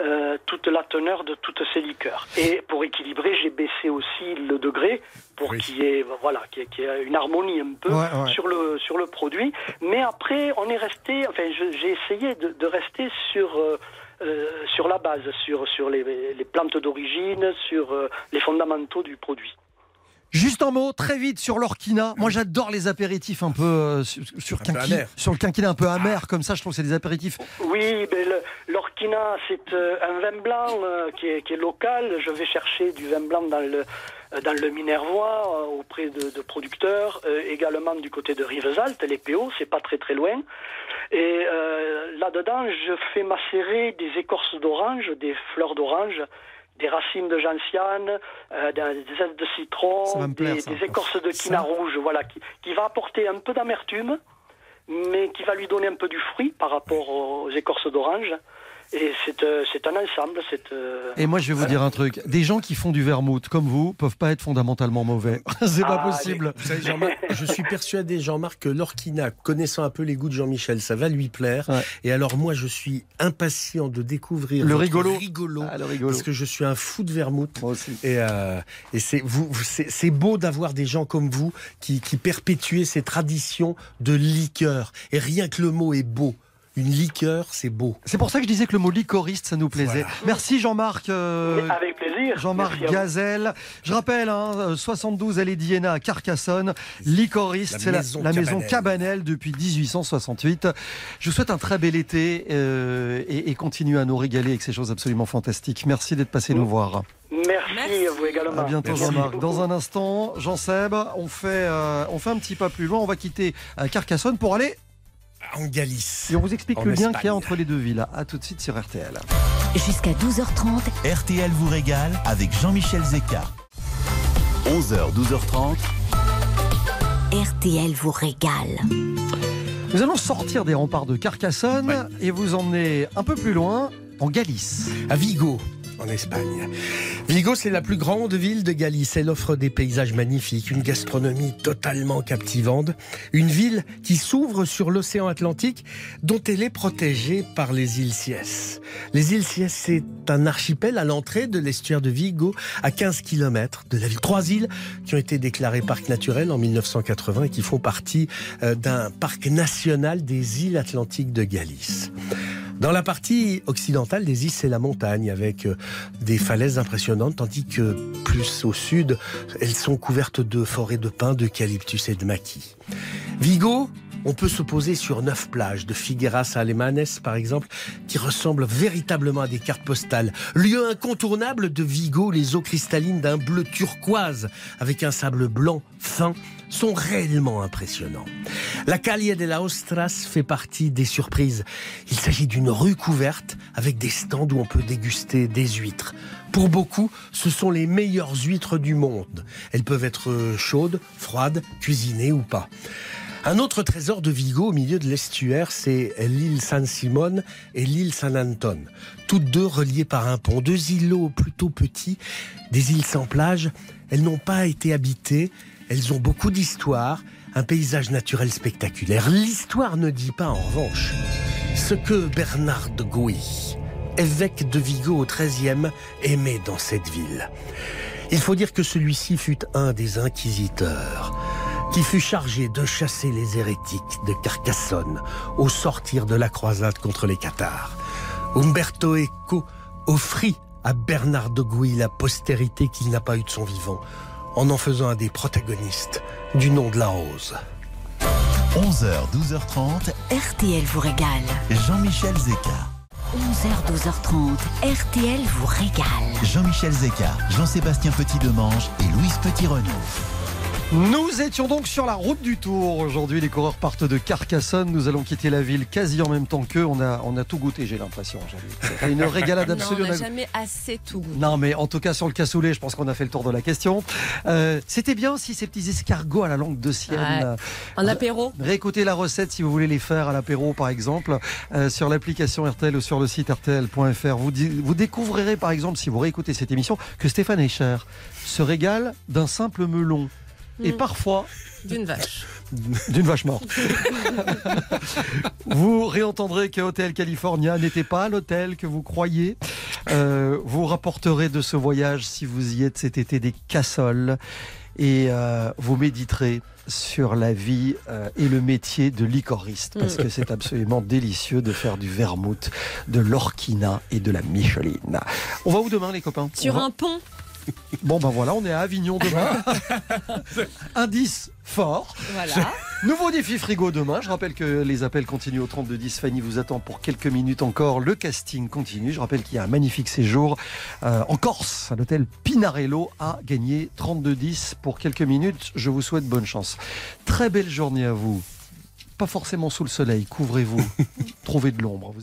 euh, toute la teneur de toutes ces liqueurs. Et pour équilibrer, j'ai baissé aussi le degré pour qu'il y ait, voilà, qu'il y ait- qu'il y ait une harmonie un peu
Ouais, ouais.
sur le sur le produit. Mais après, on est resté, enfin, j'ai essayé de, de rester sur euh, euh, sur la base, sur sur les, les plantes d'origine, sur euh, les fondamentaux du produit.
Juste un mot, très vite sur l'orquina. Moi, j'adore les apéritifs un peu euh, sur, sur, quinqui- sur le quinquina un peu amer, comme ça. Je trouve que c'est des apéritifs.
Oui, l'Orquina, c'est euh, un vin blanc euh, qui, est, qui est local. Je vais chercher du vin blanc dans le, dans le Minervois, euh, auprès de, de producteurs, euh, également du côté de Rivesaltes, les PO, c'est pas très très loin. Et euh, là-dedans, je fais macérer des écorces d'orange, des fleurs d'orange, des racines de gentiane, euh, des zestes de citron,
plaire,
des, écorces de quina
Ça.
rouge, voilà, qui, qui va apporter un peu d'amertume, mais qui va lui donner un peu du fruit par rapport aux écorces d'orange. Et c'est euh, c'est un ensemble. C'est euh,
Et moi, je vais vous dire un truc. Des gens qui font du vermouth comme vous peuvent pas être fondamentalement mauvais. c'est pas
Ah,
possible.
Vous savez, Jean-Marc, je suis persuadé, Jean-Marc, que l'orquina, connaissant un peu les goûts de Jean-Michel, ça va lui plaire. Et alors, moi, je suis impatient de découvrir
Le rigolo.
rigolo,
Ah, le rigolo.
parce que je suis un fou de vermouth.
Moi aussi.
Et, euh, et c'est vous, vous- c'est c'est beau d'avoir des gens comme vous qui, qui perpétuent ces traditions de liqueur. Et rien que le mot est beau. Une liqueur, c'est beau.
C'est pour ça que je disais que le mot licoriste, ça nous plaisait. Merci Jean-Marc. euh,
avec plaisir.
Jean-Marc. Gazelle. Je rappelle, hein, euh, 72 allée d'Iéna à Carcassonne. Licoriste,
La
c'est la,
maison
la
Cabanel.
Cabanel depuis 1868. Je vous souhaite un très bel été euh, et, et continue à nous régaler avec ces choses absolument fantastiques. Merci d'être passé nous voir.
Merci, à vous également.
À bientôt. Jean-Marc. Dans un instant, Jean-Seb, on fait, euh, on fait un petit pas plus loin. On va quitter euh, Carcassonne pour aller
En Galice.
et on vous explique le lien qu'il y a entre les deux villes. À tout de suite sur RTL.
Jusqu'à 12h30,
RTL vous régale avec Jean-Michel Zeka.
11h, 12h30.
RTL vous régale.
Nous allons sortir des remparts de Carcassonne et vous emmener un peu plus loin, en Galice.
À Vigo, en Espagne. Vigo, c'est la plus grande ville de Galice. Elle offre des paysages magnifiques, une gastronomie totalement captivante, une ville qui s'ouvre sur l'océan Atlantique, dont elle est protégée par les îles Siès. Les îles Siès, c'est un archipel à l'entrée de l'estuaire de Vigo, à 15 km de la ville. Trois îles qui ont été déclarées parc naturel en 1980 et qui font partie euh, d'un parc national des îles Atlantiques de Galice. Dans la partie occidentale des îles, c'est la montagne avec euh, des falaises impressionnantes, tandis que plus au sud, elles sont couvertes de forêts de pins, d'eucalyptus et de maquis. Vigo, on peut se poser sur neuf plages, de Figueras à Alemanes par exemple, qui ressemblent véritablement à des cartes postales. Lieu incontournable de Vigo, les eaux cristallines d'un bleu turquoise avec un sable blanc fin sont réellement impressionnants. La Calle de la Ostras fait partie des surprises. Il s'agit d'une rue couverte avec des stands où on peut déguster des huîtres. Pour beaucoup, ce sont les meilleures huîtres du monde. Elles peuvent être chaudes, froides, cuisinées ou pas. Un autre trésor de Vigo au milieu de l'estuaire, c'est l'île San Simon et l'île San Anton. Toutes deux reliées par un pont. Deux îlots plutôt petits, des îles sans plage. Elles n'ont pas été habitées. Elles ont beaucoup d'histoire, un paysage naturel spectaculaire. L'histoire ne dit pas en revanche ce que Bernard de Gouy, évêque de Vigo au XIIIe, aimait dans cette ville. Il faut dire que celui-ci fut un des inquisiteurs qui fut chargé de chasser les hérétiques de Carcassonne au sortir de la croisade contre les Cathares. Umberto Eco offrit à Bernard de Gouy la postérité qu'il n'a pas eue de son vivant, en en faisant un des protagonistes du nom de la rose.
11h, 12h30,
RTL vous régale.
Jean-Michel Zeka.
11h, 12h30, RTL vous régale.
Jean-Michel Zeka, Jean-Sébastien Petit-Demange et Louise Petit-Renaud.
Nous étions donc sur la route du Tour. Aujourd'hui, les coureurs partent de Carcassonne. Nous allons quitter la ville quasi en même temps qu'eux. On a, on a tout goûté, j'ai l'impression. C'est une régalade absolue.
Non, on n'a jamais assez tout goûté.
Non, mais en tout cas, sur le cassoulet, je pense qu'on a fait le tour de la question. Euh, C'était bien aussi ces petits escargots à la langue de Sienne.
Ouais. En apéro
Réécoutez la recette si vous voulez les faire à l'apéro, par exemple, euh, sur l'application RTL ou sur le site RTL.fr. Vous, vous découvrirez, par exemple, si vous réécoutez cette émission, que Stéphane Eicher se régale d'un simple melon. Et
Mm.
parfois,
D'une vache.
d'une vache morte. vous réentendrez que Hôtel California n'était pas l'hôtel que vous croyez. Euh, vous rapporterez de ce voyage, si vous y êtes cet été, des cassoles. Et euh, vous méditerez sur la vie euh, et le métier de licoriste. Parce
Mm.
que c'est absolument délicieux de faire du vermouth, de l'orquina et de la micheline. On va où demain, les copains?
Sur
va-
un pont.
Bon, ben voilà, on est à Avignon demain. Indice fort.
Voilà.
Nouveau défi frigo demain. Je rappelle que les appels continuent au 3210. Fanny vous attend pour quelques minutes encore. Le casting continue. Je rappelle qu'il y a un magnifique séjour euh, en Corse, à l'hôtel Pinarello, à gagner 3210 pour quelques minutes. Je vous souhaite bonne chance. Très belle journée à vous. Pas forcément sous le soleil. Couvrez-vous. Trouvez de l'ombre.